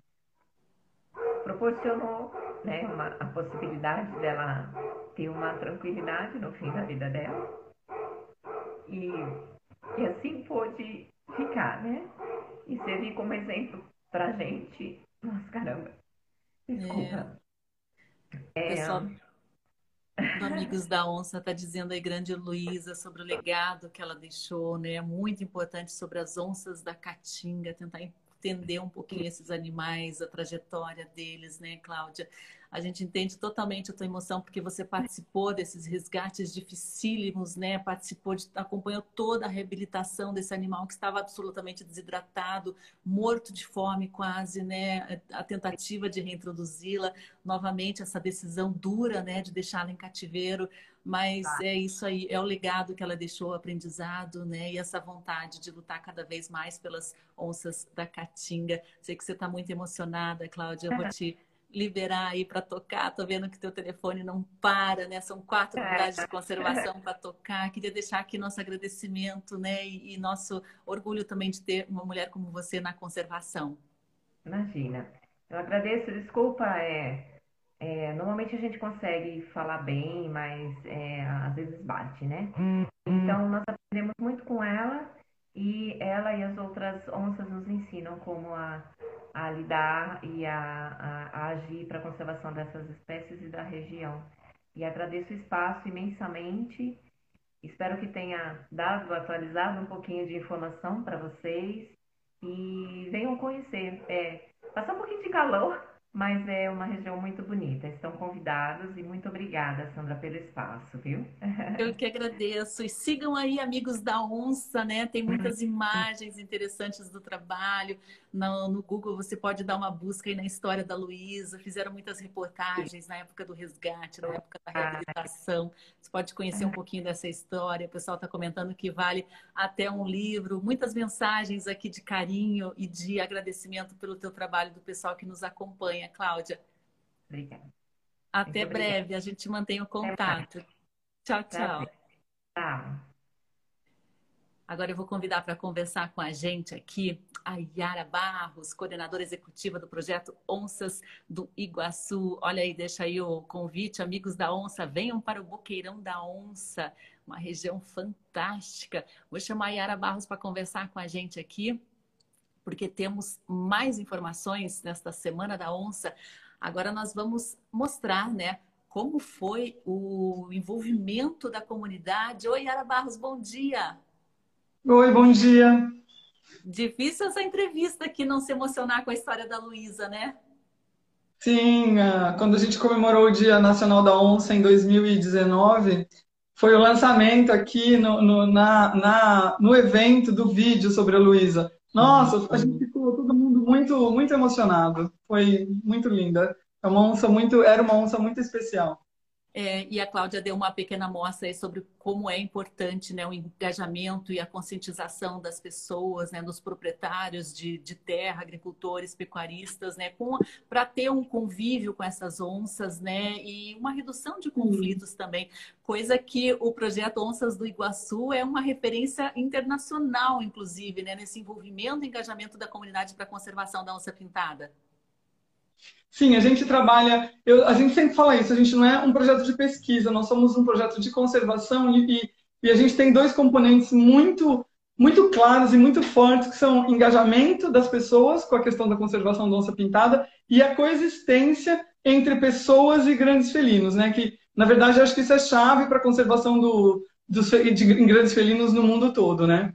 [SPEAKER 2] proporcionou né, uma, a possibilidade dela ter uma tranquilidade no fim da vida dela. E, e assim pôde ficar, né? E servir como exemplo pra gente. Nossa, caramba. Desculpa.
[SPEAKER 1] É. É, Pessoal, Amigos da Onça está dizendo aí, grande Luísa, sobre o legado que ela deixou, né? É muito importante sobre as onças da Caatinga, tentar entender um pouquinho esses animais, a trajetória deles, né, Cláudia? A gente entende totalmente a tua emoção porque você participou desses resgates dificílimos, né? Participou de, acompanhou toda a reabilitação desse animal que estava absolutamente desidratado, morto de fome quase, né? A tentativa de reintroduzi-la, novamente essa decisão dura, né, de deixá-la em cativeiro, mas tá. é isso aí, é o legado que ela deixou, aprendizado, né? E essa vontade de lutar cada vez mais pelas onças da Caatinga. Sei que você está muito emocionada, Cláudia. Eu vou te liberar aí para tocar. Tô vendo que teu telefone não para, né? São quatro é. unidades de conservação para tocar. Queria deixar aqui nosso agradecimento, né? E, e, nosso orgulho também de ter uma mulher como você na conservação.
[SPEAKER 2] Imagina. Eu agradeço. Desculpa, é, é normalmente a gente consegue falar bem, mas é, às vezes bate, né? Hum, hum. Então nós aprendemos muito com ela e ela e as outras onças nos ensinam como a a lidar e a, a, a agir para a conservação dessas espécies e da região. E agradeço o espaço imensamente Espero que tenha dado, atualizado um pouquinho de informação para vocês e venham conhecer. É, passar um pouquinho de calor, mas é uma região muito bonita. Estão convidados e muito obrigada, Sandra, pelo espaço, viu?
[SPEAKER 1] Eu que agradeço. E sigam aí, amigos da Onça, né? Tem muitas imagens interessantes do trabalho. No, no Google você pode dar uma busca aí na história da Luísa. Fizeram muitas reportagens na época do resgate, na época da reabilitação. Você pode conhecer um pouquinho dessa história. O pessoal está comentando que vale até um livro. Muitas mensagens aqui de carinho e de agradecimento pelo teu trabalho do pessoal que nos acompanha acompanha, Cláudia.
[SPEAKER 2] Obrigada.
[SPEAKER 1] Até Muito breve, obrigada. a gente mantém o contato. Tchau, tchau.
[SPEAKER 2] Tchau.
[SPEAKER 1] Agora eu vou convidar para conversar com a gente aqui a Yara Barros, coordenadora executiva do projeto Onças do Iguaçu. Olha aí, deixa aí o convite, amigos da Onça, venham para o Boqueirão da Onça, uma região fantástica. Vou chamar a Yara Barros para conversar com a gente aqui porque temos mais informações nesta Semana da Onça. Agora nós vamos mostrar, né, como foi o envolvimento da comunidade. Oi, Yara Barros, bom dia.
[SPEAKER 3] Oi, bom dia.
[SPEAKER 1] Difícil essa entrevista aqui não se emocionar com a história da Luísa, né?
[SPEAKER 3] Sim, ah, quando a gente comemorou o Dia Nacional da Onça em 2019, foi o lançamento aqui no, no, na, na, no evento do vídeo sobre a Luísa. Nossa, a gente ficou todo mundo muito, muito emocionado. Foi muito linda. É uma onça muito, era uma onça muito especial.
[SPEAKER 1] É, e a Cláudia deu uma pequena amostra sobre como é importante né, o engajamento e a conscientização das pessoas, né, dos proprietários de, de terra, agricultores, pecuaristas, né, para ter um convívio com essas onças né, e uma redução de conflitos também, coisa que o projeto Onças do Iguaçu é uma referência internacional, inclusive, né, nesse envolvimento e engajamento da comunidade para a conservação da onça pintada.
[SPEAKER 3] Sim, a gente trabalha. Eu, a gente sempre fala isso, a gente não é um projeto de pesquisa, nós somos um projeto de conservação e, e a gente tem dois componentes muito, muito claros e muito fortes, que são engajamento das pessoas com a questão da conservação da onça pintada e a coexistência entre pessoas e grandes felinos, né? Que, na verdade, acho que isso é chave para a conservação do, dos, de grandes felinos no mundo todo, né?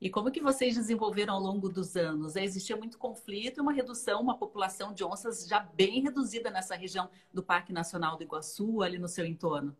[SPEAKER 1] E como que vocês desenvolveram ao longo dos anos? Existia muito conflito e uma redução, uma população de onças já bem reduzida nessa região do Parque Nacional do Iguaçu, ali no seu entorno.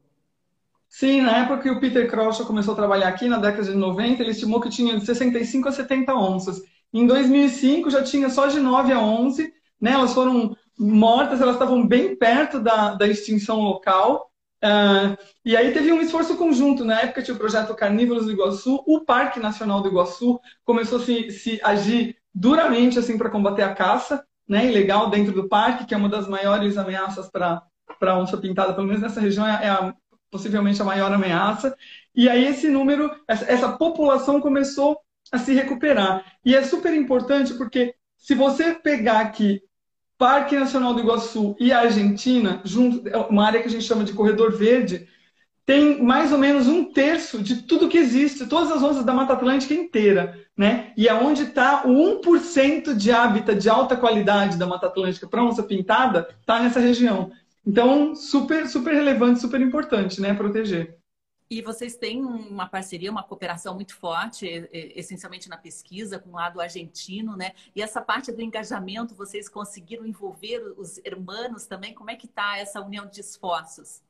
[SPEAKER 3] Sim, na época que o Peter Crouch começou a trabalhar aqui, na década de 90, ele estimou que tinha de 65 a 70 onças. Em 2005 já tinha só de 9 a 11, né? elas foram mortas, elas estavam bem perto da, da extinção local, Uh, e aí teve um esforço conjunto. Na época tinha o projeto Carnívoros do Iguaçu, o Parque Nacional do Iguaçu começou a se, se agir duramente assim para combater a caça né, ilegal dentro do parque, que é uma das maiores ameaças para a onça pintada, pelo menos nessa região é, é a, possivelmente a maior ameaça. E aí esse número, essa, essa população começou a se recuperar. E é super importante porque se você pegar aqui Parque Nacional do Iguaçu e Argentina, junto, é uma área que a gente chama de corredor verde, tem mais ou menos um terço de tudo que existe, todas as onças da Mata Atlântica inteira, né? E é onde está o 1% de hábitat de alta qualidade da Mata Atlântica para onça pintada, está nessa região. Então, super, super relevante, super importante, né? Proteger.
[SPEAKER 1] E vocês têm uma parceria, uma cooperação muito forte, essencialmente na pesquisa, com o lado argentino, né? E essa parte do engajamento, vocês conseguiram envolver os irmãos também? Como é que está essa união de esforços?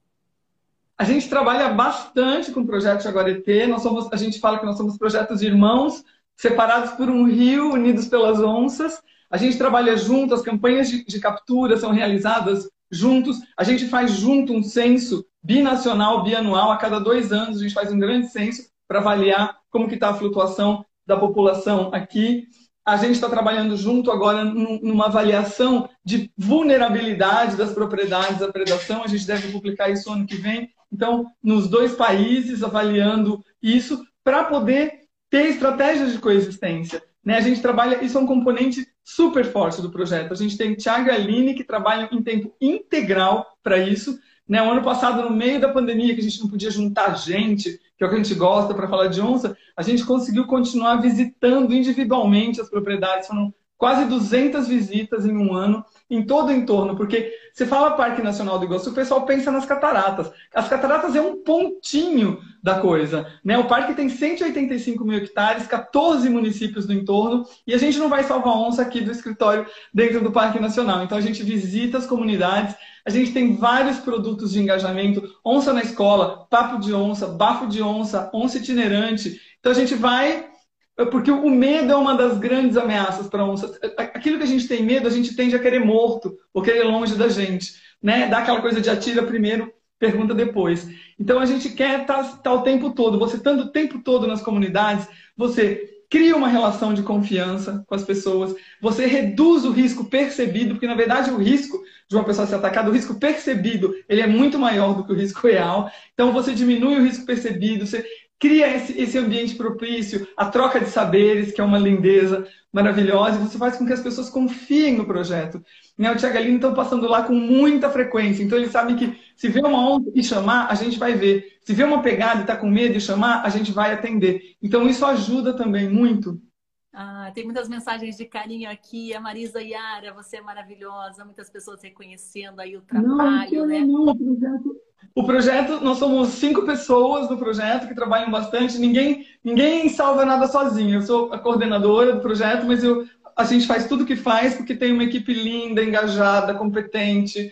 [SPEAKER 3] A gente trabalha bastante com o projeto Jaguareté. Nós somos, a gente fala que nós somos projetos irmãos, separados por um rio, unidos pelas onças. A gente trabalha junto, as campanhas de, de captura são realizadas juntos. A gente faz junto um censo binacional, bianual, a cada dois anos a gente faz um grande censo para avaliar como que está a flutuação da população aqui. A gente está trabalhando junto agora numa avaliação de vulnerabilidade das propriedades à predação. A gente deve publicar isso ano que vem. Então, nos dois países, avaliando isso para poder ter estratégias de coexistência. Né? A gente trabalha, isso é um componente super forte do projeto. A gente tem Thiago e Aline que trabalham em tempo integral para isso. Né? O ano passado, no meio da pandemia, que a gente não podia juntar gente, que é o que a gente gosta para falar de onça, a gente conseguiu continuar visitando individualmente as propriedades. Foram quase 200 visitas em um ano em todo o entorno, porque você fala Parque Nacional do Iguaçu, o pessoal pensa nas cataratas. As cataratas é um pontinho da coisa. Né? O parque tem 185 mil hectares, 14 municípios do entorno, e a gente não vai salvar onça aqui do escritório dentro do Parque Nacional. Então a gente visita as comunidades, a gente tem vários produtos de engajamento, onça na escola, papo de onça, bafo de onça, onça itinerante. Então a gente vai porque o medo é uma das grandes ameaças para a onça. Aquilo que a gente tem medo, a gente tende a querer morto, ou querer longe da gente. Né? Dá aquela coisa de atira primeiro, pergunta depois. Então a gente quer estar tá, tá o tempo todo. Você estando o tempo todo nas comunidades, você cria uma relação de confiança com as pessoas, você reduz o risco percebido, porque na verdade o risco de uma pessoa ser atacada, o risco percebido, ele é muito maior do que o risco real. Então você diminui o risco percebido, você cria esse, esse ambiente propício, a troca de saberes, que é uma lindeza maravilhosa, e você faz com que as pessoas confiem no projeto. Né? O Tiago Aline estão passando lá com muita frequência, então eles sabem que se vê uma onda e chamar, a gente vai ver. Se vê uma pegada e está com medo de chamar, a gente vai atender. Então isso ajuda também muito
[SPEAKER 1] ah, tem muitas mensagens de carinho aqui. A Marisa Yara, você é maravilhosa. Muitas pessoas reconhecendo aí o trabalho, não, né? Não,
[SPEAKER 3] o projeto, o projeto, nós somos cinco pessoas no projeto que trabalham bastante. Ninguém, ninguém salva nada sozinho. Eu sou a coordenadora do projeto, mas eu, a gente faz tudo que faz porque tem uma equipe linda, engajada, competente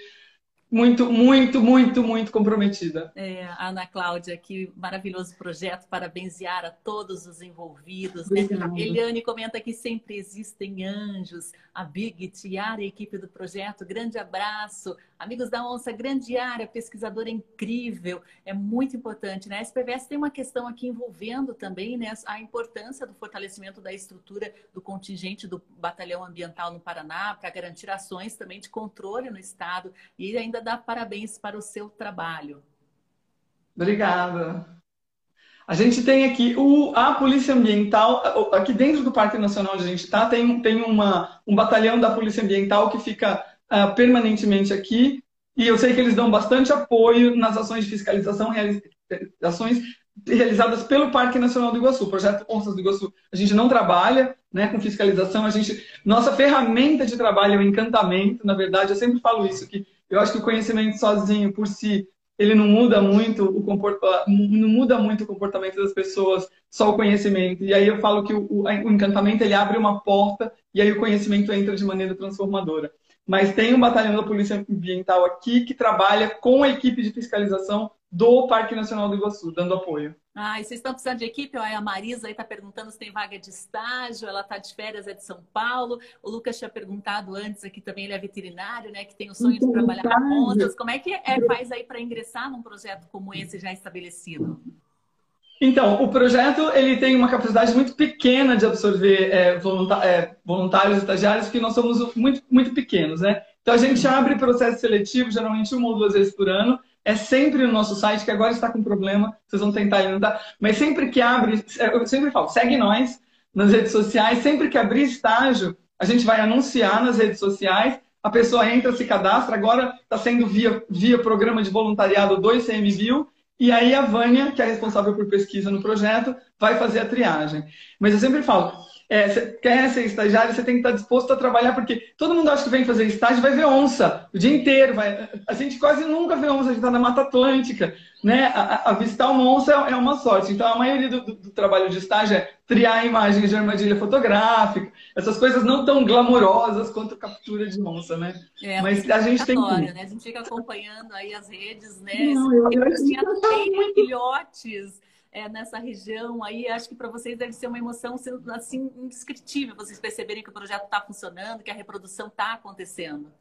[SPEAKER 3] muito, muito, muito, muito comprometida.
[SPEAKER 1] É, Ana Cláudia, que maravilhoso projeto, parabenizar a todos os envolvidos. Né? Eliane comenta que sempre existem anjos. A Big, Tiara e a equipe do projeto, grande abraço. Amigos da Onça, grande área, pesquisadora incrível, é muito importante. Né? A SPVS tem uma questão aqui envolvendo também né, a importância do fortalecimento da estrutura do contingente do Batalhão Ambiental no Paraná para garantir ações também de controle no Estado e ainda dar parabéns para o seu trabalho.
[SPEAKER 3] Obrigada. A gente tem aqui o, a Polícia Ambiental, aqui dentro do Parque Nacional onde a gente está, tem, tem uma, um batalhão da Polícia Ambiental que fica uh, permanentemente aqui, e eu sei que eles dão bastante apoio nas ações de fiscalização, ações realizadas pelo Parque Nacional do Iguaçu. O projeto Onças do Iguaçu, a gente não trabalha né, com fiscalização, a gente, nossa ferramenta de trabalho é o encantamento, na verdade, eu sempre falo isso, que eu acho que o conhecimento sozinho, por si, ele não muda muito o comportamento, não muda muito o comportamento das pessoas, só o conhecimento. E aí eu falo que o, o, encantamento ele abre uma porta e aí o conhecimento entra de maneira transformadora. Mas tem um batalhão da Polícia Ambiental aqui que trabalha com a equipe de fiscalização do Parque Nacional do Iguaçu, dando apoio.
[SPEAKER 1] Ah, e vocês estão precisando de equipe? Olha, a Marisa aí está perguntando se tem vaga de estágio, ela está de férias, é de São Paulo. O Lucas tinha perguntado antes aqui também, ele é veterinário, né? Que tem o sonho de trabalhar com onças. Como é que é, faz aí para ingressar num projeto como esse já estabelecido?
[SPEAKER 3] Então, o projeto ele tem uma capacidade muito pequena de absorver é, é, voluntários estagiários, porque nós somos muito, muito pequenos, né? Então, a gente abre processo seletivo, geralmente uma ou duas vezes por ano, é sempre no nosso site, que agora está com problema, vocês vão tentar inundar, mas sempre que abre, eu sempre falo, segue nós nas redes sociais, sempre que abrir estágio, a gente vai anunciar nas redes sociais, a pessoa entra, se cadastra, agora está sendo via, via programa de voluntariado do ICMBio, e aí a Vânia, que é responsável por pesquisa no projeto, vai fazer a triagem. Mas eu sempre falo, é, quer ser estagiário, você tem que estar disposto a trabalhar, porque todo mundo acha que vem fazer estágio vai ver onça o dia inteiro. Vai... A gente quase nunca vê onça, a gente está na Mata Atlântica. Né? Avistar uma onça é uma sorte. Então, a maioria do, do, do, trabalho de estágio é triar imagens de armadilha fotográfica, essas coisas não tão glamurosas quanto captura de onça, né?
[SPEAKER 1] É, Mas a gente tem que... né? A gente fica acompanhando aí as redes, né? Não, eu, eu, eu, tinha filhotes é, nessa região aí, acho que para vocês deve ser uma emoção assim indescritível, vocês perceberem que o projeto está funcionando, que a reprodução está acontecendo.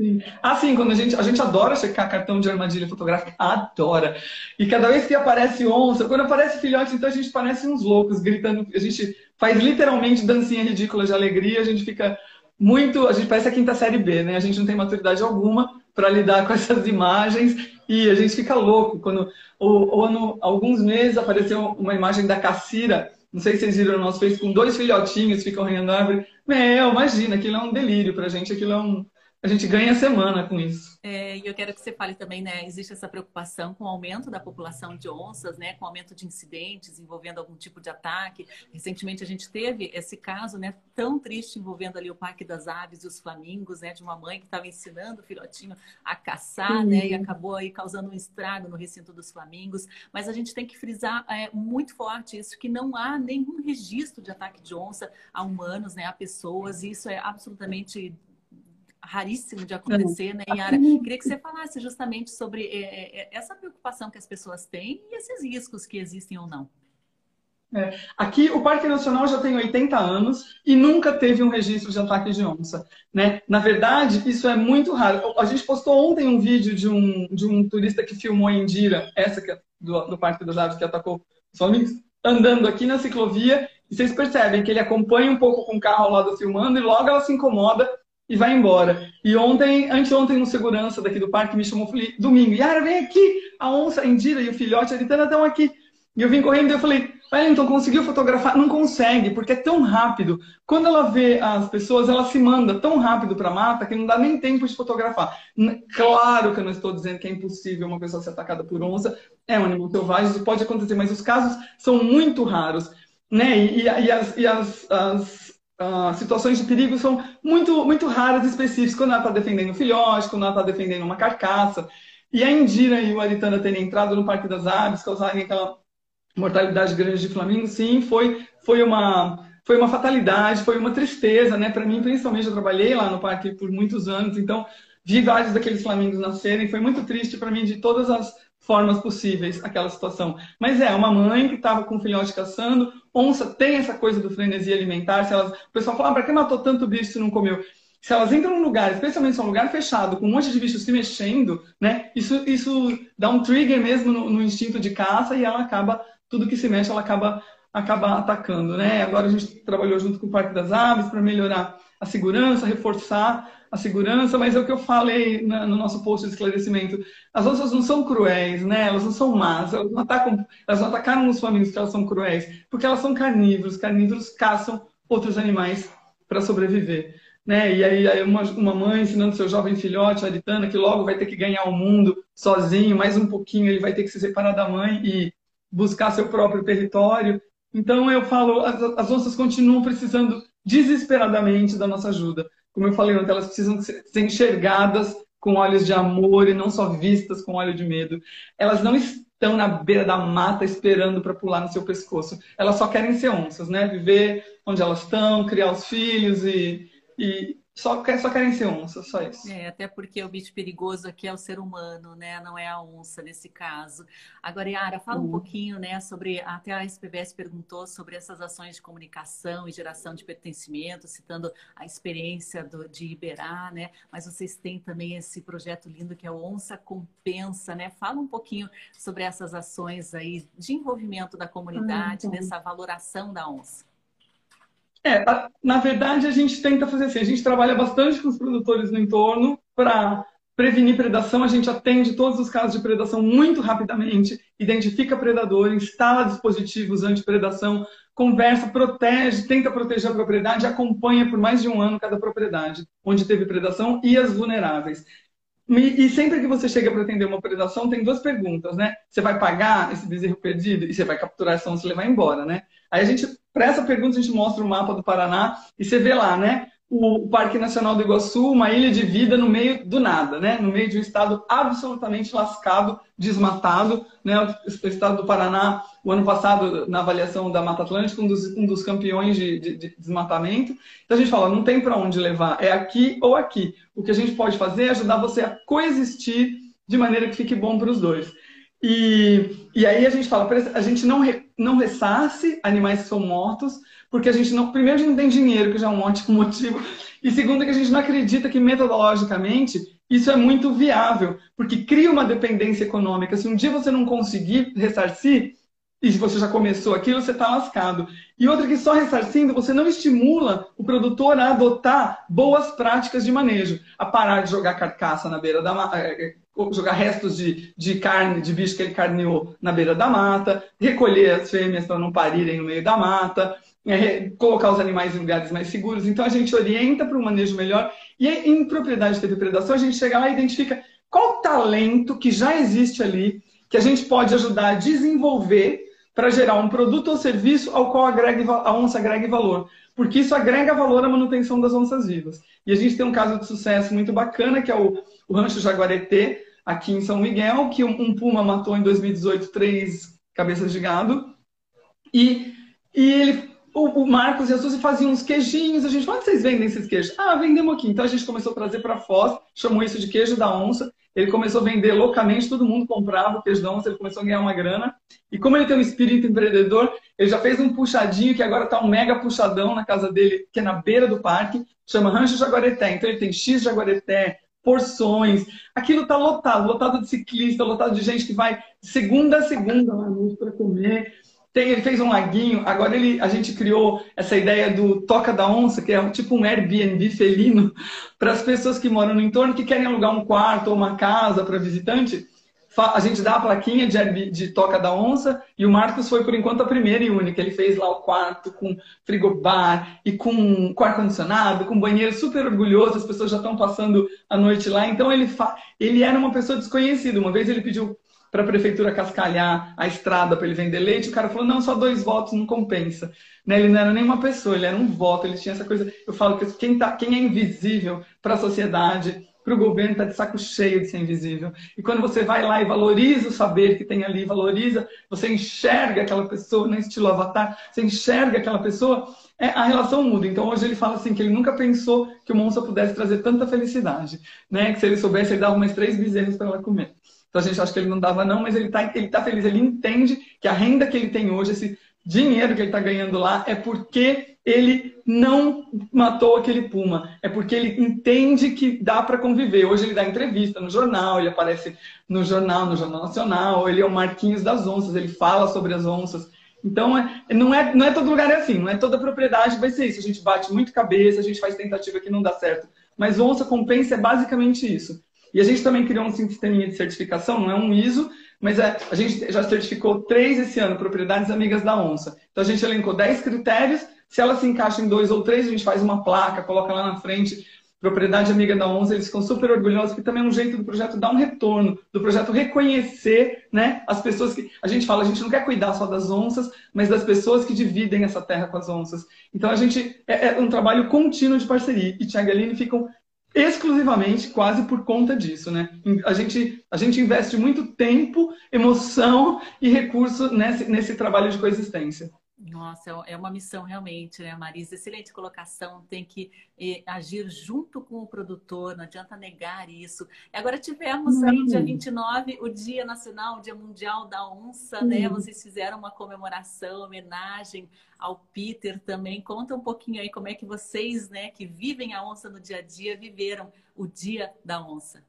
[SPEAKER 3] Sim. Ah, sim, quando a gente, a gente adora checar cartão de armadilha fotográfica, adora. E cada vez que aparece onça, quando aparece filhote, então a gente parece uns loucos, gritando, a gente faz literalmente dancinha ridícula de alegria, a gente fica muito, a gente parece a quinta série B, né? A gente não tem maturidade alguma para lidar com essas imagens e a gente fica louco quando o, ano, alguns meses apareceu uma imagem da Cacira, não sei se vocês viram no nosso Face, com dois filhotinhos ficam na árvore. Meu, imagina, aquilo é um delírio pra gente, aquilo é um, a gente ganha semana com isso.
[SPEAKER 1] É, e eu quero que você fale também, né? Existe essa preocupação com o aumento da população de onças, né? Com o aumento de incidentes envolvendo algum tipo de ataque. Recentemente a gente teve esse caso, né? Tão triste envolvendo ali o Parque das Aves e os flamingos, né? De uma mãe que estava ensinando o filhotinho a caçar, uhum. né? E acabou aí causando um estrago no recinto dos flamingos. Mas a gente tem que frisar é, muito forte isso, que não há nenhum registro de ataque de onça a humanos, né? A pessoas. E isso é absolutamente raríssimo de acontecer, né, Yara? Queria que você falasse justamente sobre é, é, essa preocupação que as pessoas têm e esses riscos que existem ou não.
[SPEAKER 3] É. Aqui, o Parque Nacional já tem 80 anos e nunca teve um registro de ataque de onça. Né? Na verdade, isso é muito raro. A gente postou ontem um vídeo de um, de um turista que filmou a Indira, essa que é do, do Parque das Aves, que atacou os homens, andando aqui na ciclovia. E vocês percebem que ele acompanha um pouco com o carro ao lado filmando e logo ela se incomoda e vai embora. E ontem, anteontem, um segurança daqui do parque me chamou, falei, domingo, Yara, vem aqui, a onça, a Indira e o filhote, a Aritana estão aqui. E eu vim correndo e eu falei, Wellington, conseguiu fotografar? Não consegue, porque é tão rápido. Quando ela vê as pessoas, ela se manda tão rápido para a mata que não dá nem tempo de fotografar. Claro que eu não estou dizendo que é impossível uma pessoa ser atacada por onça, é um animal selvagem, isso pode acontecer, mas os casos são muito raros. Né? E, e, e as, e as, as uh, situações de perigo são muito, muito raras e específicas, quando ela está defendendo um filhote, quando ela está defendendo uma carcaça. E a Indira e o Aritana terem entrado no Parque das Aves, causarem aquela mortalidade grande de flamingos, sim, foi, foi, uma, foi uma fatalidade, foi uma tristeza, né? Para mim, principalmente, eu trabalhei lá no parque por muitos anos, então vi vários daqueles flamingos nascerem, foi muito triste para mim de todas as formas possíveis aquela situação. Mas é, uma mãe que estava com um filhote caçando, onça tem essa coisa do frenesi alimentar, se elas, o pessoal fala, ah, para que matou tanto bicho se não comeu? Se elas entram num lugar, especialmente se é um lugar fechado, com um monte de bichos se mexendo, né? Isso, isso dá um trigger mesmo no, no instinto de caça e ela acaba, tudo que se mexe, ela acaba, acaba atacando, né? Agora a gente trabalhou junto com o Parque das Aves para melhorar a segurança, reforçar a segurança, mas é o que eu falei no nosso post de esclarecimento. As onças não são cruéis, né? Elas não são más, elas não, atacam, elas não atacaram os famílios que elas são cruéis, porque elas são carnívoros. Carnívoros caçam outros animais para sobreviver. Né? E aí, aí uma, uma, mãe ensinando seu jovem filhote, a Aritana, que logo vai ter que ganhar o mundo sozinho, mais um pouquinho ele vai ter que se separar da mãe e buscar seu próprio território. Então eu falo, as, as onças continuam precisando desesperadamente da nossa ajuda como eu falei ontem, elas precisam ser enxergadas com olhos de amor e não só vistas com olho de medo. Elas não estão na beira da mata esperando para pular no seu pescoço. Elas só querem ser onças, né? Viver onde elas estão, criar os filhos e, e só, quer, só querem ser onça, só isso.
[SPEAKER 1] É, até porque o bicho perigoso aqui é o ser humano, né? Não é a onça nesse caso. Agora, Yara, fala uhum. um pouquinho, né, sobre. Até a SPVS perguntou sobre essas ações de comunicação e geração de pertencimento, citando a experiência do, de Iberá, né? Mas vocês têm também esse projeto lindo que é o Onça Compensa, né? Fala um pouquinho sobre essas ações aí de envolvimento da comunidade, uhum. dessa valoração da onça.
[SPEAKER 3] É, na verdade, a gente tenta fazer assim, a gente trabalha bastante com os produtores no entorno para prevenir predação, a gente atende todos os casos de predação muito rapidamente, identifica predador, instala dispositivos anti-predação, conversa, protege, tenta proteger a propriedade, acompanha por mais de um ano cada propriedade onde teve predação e as vulneráveis. E, sempre que você chega para atender uma predação, tem duas perguntas, né? Você vai pagar esse bezerro perdido e você vai capturar essa onça e levar embora, né? Aí a gente, para essa pergunta, a gente mostra o mapa do Paraná e você vê lá, né? O Parque Nacional do Iguaçu, uma ilha de vida no meio do nada, né? No meio de um estado absolutamente lascado, desmatado, né? O estado do Paraná, o ano passado, na avaliação da Mata Atlântica, um dos, um dos campeões de, de, de desmatamento. Então a gente fala, não tem para onde levar, é aqui ou aqui. O que a gente pode fazer é ajudar você a coexistir de maneira que fique bom para os dois. E, e aí a gente fala, a gente não, re, não ressarce animais que são mortos, porque a gente não. Primeiro, a gente não tem dinheiro, que já é um ótimo motivo. E segundo, que a gente não acredita que metodologicamente isso é muito viável, porque cria uma dependência econômica. Se um dia você não conseguir ressarcir, e se você já começou aquilo, você está lascado. E outra que só ressarcindo, você não estimula o produtor a adotar boas práticas de manejo, a parar de jogar carcaça na beira da jogar restos de, de carne, de bicho que ele carneou na beira da mata, recolher as fêmeas para não parirem no meio da mata, é, colocar os animais em lugares mais seguros. Então a gente orienta para um manejo melhor. E em propriedade de depredação, a gente chega lá e identifica qual talento que já existe ali, que a gente pode ajudar a desenvolver para gerar um produto ou serviço ao qual a onça agregue valor. Porque isso agrega valor à manutenção das onças vivas. E a gente tem um caso de sucesso muito bacana, que é o, o Rancho Jaguareté, aqui em São Miguel, que um, um puma matou em 2018 três cabeças de gado. E, e ele, o, Marcos e a Suzy faziam uns queijinhos. A gente onde vocês vendem esses queijos? Ah, vendemos aqui. Então a gente começou a trazer para Foz, chamou isso de queijo da onça. Ele começou a vender loucamente, todo mundo comprava o queijo onça, ele começou a ganhar uma grana. E como ele tem um espírito empreendedor, ele já fez um puxadinho, que agora está um mega puxadão na casa dele, que é na beira do parque, chama Rancho Jaguareté. Então ele tem X Jaguareté, porções. Aquilo está lotado, lotado de ciclista, lotado de gente que vai segunda a segunda lá para comer. Tem, ele fez um laguinho, agora ele, a gente criou essa ideia do Toca da Onça, que é tipo um Airbnb felino, para as pessoas que moram no entorno, que querem alugar um quarto ou uma casa para visitante a gente dá a plaquinha de, de, Toca da Onça e o Marcos foi, por enquanto, a primeira e única. Ele fez lá o quarto com frigobar e com, com ar-condicionado, com banheiro super orgulhoso, as pessoas já estão passando a noite lá. Então, ele, fa... ele era uma pessoa desconhecida. Uma vez ele pediu para a prefeitura cascalhar a estrada para ele vender leite, o cara falou, não, só dois votos não compensa. Né? Ele não era nenhuma pessoa, ele era um voto, ele tinha essa coisa... Eu falo que quem, tá, quem é invisível para a sociedade para o governo está de saco cheio de ser invisível. E quando você vai lá e valoriza o saber que tem ali, valoriza, você enxerga aquela pessoa, no estilo avatar, você enxerga aquela pessoa, é, a relação muda. Então hoje ele fala assim que ele nunca pensou que o monstro pudesse trazer tanta felicidade, né? Que se ele soubesse, ele dava umas três bezerros para ela comer. Então a gente acha que ele não dava não, mas ele está ele tá feliz, ele entende que a renda que ele tem hoje, esse dinheiro que ele está ganhando lá, é porque ele não matou aquele puma. É porque ele entende que dá para conviver. Hoje ele dá entrevista no jornal, ele aparece no jornal, no Jornal Nacional, ele é o Marquinhos das Onças, ele fala sobre as onças. Então, é, não, é, não é todo lugar é assim, não é toda propriedade vai ser isso. A gente bate muito cabeça, a gente faz tentativa que não dá certo. Mas onça compensa é basicamente isso. E a gente também criou um sisteminha de certificação, não é um ISO, mas é, a gente já certificou três esse ano, propriedades amigas da onça. Então a gente elencou dez critérios se ela se encaixa em dois ou três, a gente faz uma placa, coloca lá na frente, propriedade amiga da ONZA, eles ficam super orgulhosos, porque também é um jeito do projeto dar um retorno, do projeto reconhecer né, as pessoas que. A gente fala, a gente não quer cuidar só das onças, mas das pessoas que dividem essa terra com as onças. Então a gente. É, é um trabalho contínuo de parceria. E Tiago e Aline ficam exclusivamente quase por conta disso, né? A gente, a gente investe muito tempo, emoção e recurso nesse, nesse trabalho de coexistência.
[SPEAKER 1] Nossa, é, é uma missão realmente, né, Marisa? Excelente colocação. Tem que eh, agir junto com o produtor, não adianta negar isso. Agora tivemos aí, dia 29, o Dia Nacional, o Dia Mundial da Onça, né? Vocês fizeram uma comemoração, homenagem ao Peter também. Conta um pouquinho aí como é que vocês, né, que vivem a onça no dia a dia, viveram o Dia da Onça.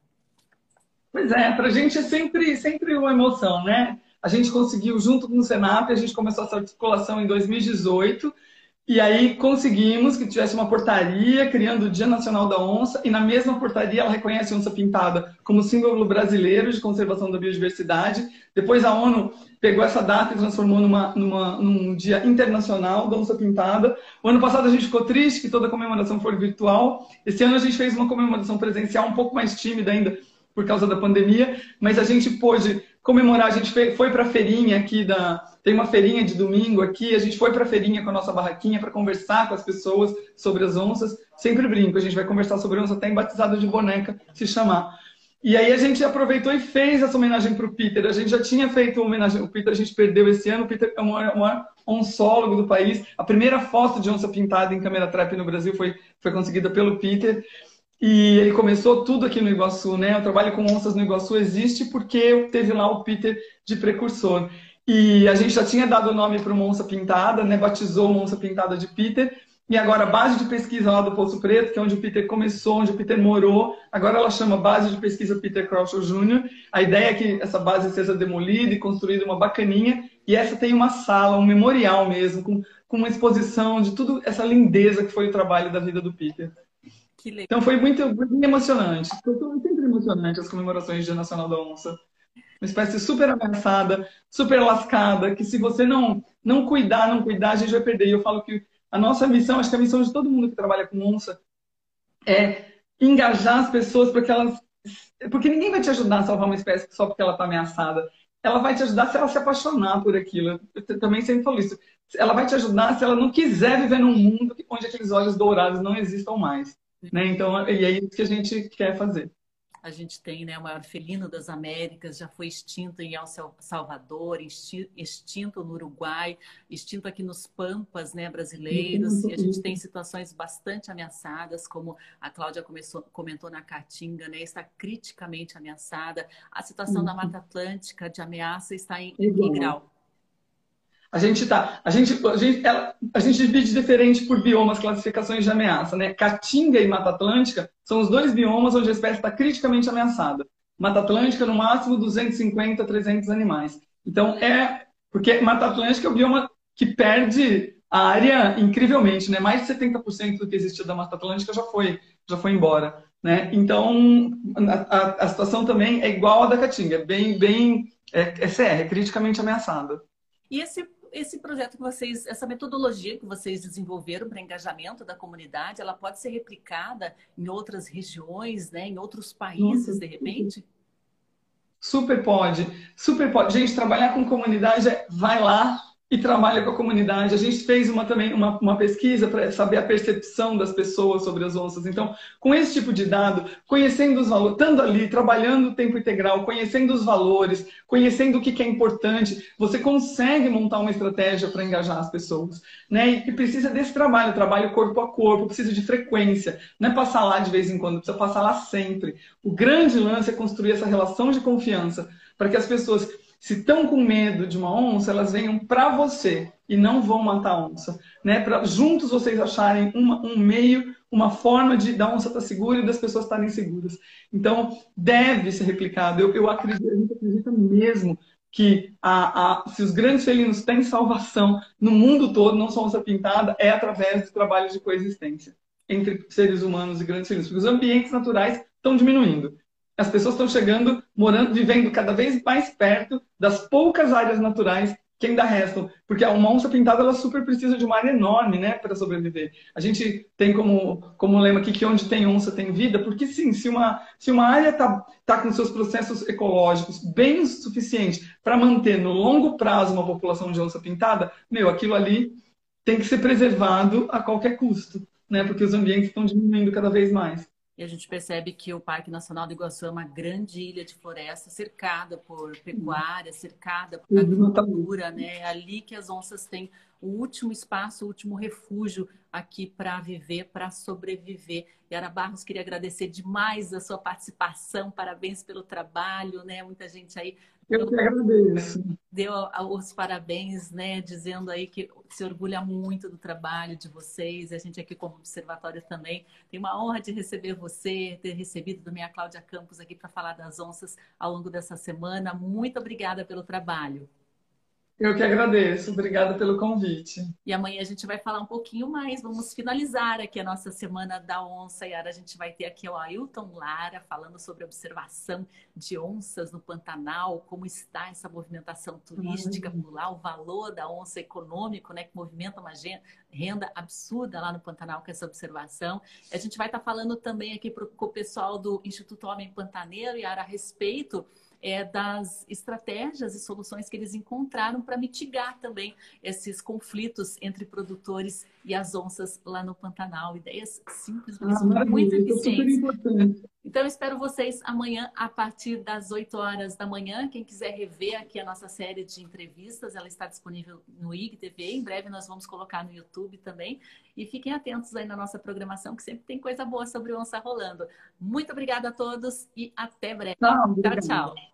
[SPEAKER 3] Pois é, para a gente é sempre, sempre uma emoção, né? A gente conseguiu, junto com o Senap, a gente começou essa articulação em 2018, e aí conseguimos que tivesse uma portaria criando o Dia Nacional da Onça, e na mesma portaria ela reconhece a onça pintada como símbolo brasileiro de conservação da biodiversidade. Depois a ONU pegou essa data e transformou numa, numa, num Dia Internacional da Onça Pintada. O ano passado a gente ficou triste que toda a comemoração foi virtual. Esse ano a gente fez uma comemoração presencial um pouco mais tímida ainda por causa da pandemia, mas a gente pôde comemorar. A gente foi para a feirinha aqui da. Tem uma feirinha de domingo aqui. A gente foi para a feirinha com a nossa barraquinha para conversar com as pessoas sobre as onças. Sempre brinco, a gente vai conversar sobre onça até em batizado de boneca, se chamar. E aí a gente aproveitou e fez essa homenagem para o Peter. A gente já tinha feito uma homenagem. O Peter a gente perdeu esse ano. O Peter é o maior, onsólogo do país. A primeira foto de onça pintada em câmera trap no Brasil foi, foi conseguida pelo Peter. E ele começou tudo aqui no Iguaçu, né? O trabalho com onças no Iguaçu existe porque teve lá o Peter de precursor. E a gente já tinha dado o nome para uma onça pintada, né? Batizou uma onça pintada de Peter. E agora a base de pesquisa lá do Poço Preto, que é onde o Peter começou, onde o Peter morou, agora ela chama Base de Pesquisa Peter Croucher Jr. A ideia é que essa base seja demolida e construída uma bacaninha. E essa tem uma sala, um memorial mesmo, com, com uma exposição de tudo essa lindeza que foi o trabalho da vida do Peter. Então foi muito, muito emocionante. Foi sempre emocionante as comemorações do Dia Nacional da Onça. uma espécie super ameaçada, super lascada, que se você não, não cuidar, não cuidar, a gente vai perder. E eu falo que a nossa missão, acho que a missão de todo mundo que trabalha com onça, é engajar as pessoas para que elas. Porque ninguém vai te ajudar a salvar uma espécie só porque ela está ameaçada. Ela vai te ajudar se ela se apaixonar por aquilo. Eu também sempre falo isso. Ela vai te ajudar se ela não quiser viver num mundo onde aqueles olhos dourados não existam mais. Né? Então, e é isso que a gente quer fazer.
[SPEAKER 1] A gente tem né, o maior felino das Américas, já foi extinto em El Salvador, extinto no Uruguai, extinto aqui nos Pampas né, brasileiros. E a gente tem situações bastante ameaçadas, como a Cláudia começou, comentou na Caatinga, né, está criticamente ameaçada. A situação da Mata Atlântica de ameaça está em, em grau.
[SPEAKER 3] A gente tá, a gente, a gente, ela, a gente divide diferente por biomas, classificações de ameaça, né? Caatinga e Mata Atlântica são os dois biomas onde a espécie está criticamente ameaçada. Mata Atlântica, no máximo 250, 300 animais. Então, é. Porque Mata Atlântica é o bioma que perde a área incrivelmente, né? Mais de 70% do que existia da Mata Atlântica já foi, já foi embora. Né? Então, a, a, a situação também é igual à da Caatinga, é bem, bem é, é é criticamente ameaçada.
[SPEAKER 1] E esse esse projeto que vocês, essa metodologia que vocês desenvolveram para engajamento da comunidade, ela pode ser replicada em outras regiões, né, em outros países, de repente?
[SPEAKER 3] Super pode, super pode. Gente, trabalhar com comunidade é vai lá, e trabalha com a comunidade. A gente fez uma, também uma, uma pesquisa para saber a percepção das pessoas sobre as onças. Então, com esse tipo de dado, conhecendo os valores, estando ali, trabalhando o tempo integral, conhecendo os valores, conhecendo o que, que é importante, você consegue montar uma estratégia para engajar as pessoas. Né? E precisa desse trabalho, trabalho corpo a corpo, precisa de frequência. Não é passar lá de vez em quando, precisa passar lá sempre. O grande lance é construir essa relação de confiança para que as pessoas se estão com medo de uma onça, elas venham para você e não vão matar a onça. Né? Para juntos vocês acharem uma, um meio, uma forma de da onça estar tá segura e das pessoas estarem seguras. Então, deve ser replicado. Eu, eu acredito, a gente acredita mesmo que a, a, se os grandes felinos têm salvação no mundo todo, não só onça pintada, é através do trabalho de coexistência entre seres humanos e grandes felinos. Porque os ambientes naturais estão diminuindo as pessoas estão chegando, morando, vivendo cada vez mais perto das poucas áreas naturais que ainda restam, porque uma onça pintada ela super precisa de uma área enorme, né, para sobreviver. A gente tem como como lema aqui que onde tem onça tem vida, porque sim, se uma se uma área tá tá com seus processos ecológicos bem o suficiente para manter no longo prazo uma população de onça pintada, meu, aquilo ali tem que ser preservado a qualquer custo, né, porque os ambientes estão diminuindo cada vez mais.
[SPEAKER 1] E a gente percebe que o Parque Nacional do Iguaçu é uma grande ilha de floresta, cercada por pecuária, cercada por agricultura, né? É ali que as onças têm o último espaço, o último refúgio aqui para viver, para sobreviver. Yara Barros, queria agradecer demais a sua participação, parabéns pelo trabalho, né? Muita gente aí
[SPEAKER 3] eu que agradeço.
[SPEAKER 1] Deu os parabéns, né? Dizendo aí que se orgulha muito do trabalho de vocês. A gente aqui como observatório também tem uma honra de receber você, ter recebido do minha Cláudia Campos aqui para falar das onças ao longo dessa semana. Muito obrigada pelo trabalho.
[SPEAKER 3] Eu que agradeço, obrigada pelo convite.
[SPEAKER 1] E amanhã a gente vai falar um pouquinho mais, vamos finalizar aqui a nossa Semana da Onça. E a gente vai ter aqui o Ailton Lara falando sobre observação de onças no Pantanal, como está essa movimentação turística por lá, o valor da onça econômico, né, que movimenta uma renda absurda lá no Pantanal com essa observação. A gente vai estar falando também aqui pro, com o pessoal do Instituto Homem Pantaneiro, e a respeito é, das estratégias e soluções que eles encontraram para mitigar também esses conflitos entre produtores e as onças lá no Pantanal. Ideias simples, mas ah, muito eficientes. Então, espero vocês amanhã a partir das 8 horas da manhã. Quem quiser rever aqui a nossa série de entrevistas, ela está disponível no IGTV. Em breve nós vamos colocar no YouTube também. E fiquem atentos aí na nossa programação, que sempre tem coisa boa sobre onça rolando. Muito obrigada a todos e até breve. tchau. tchau.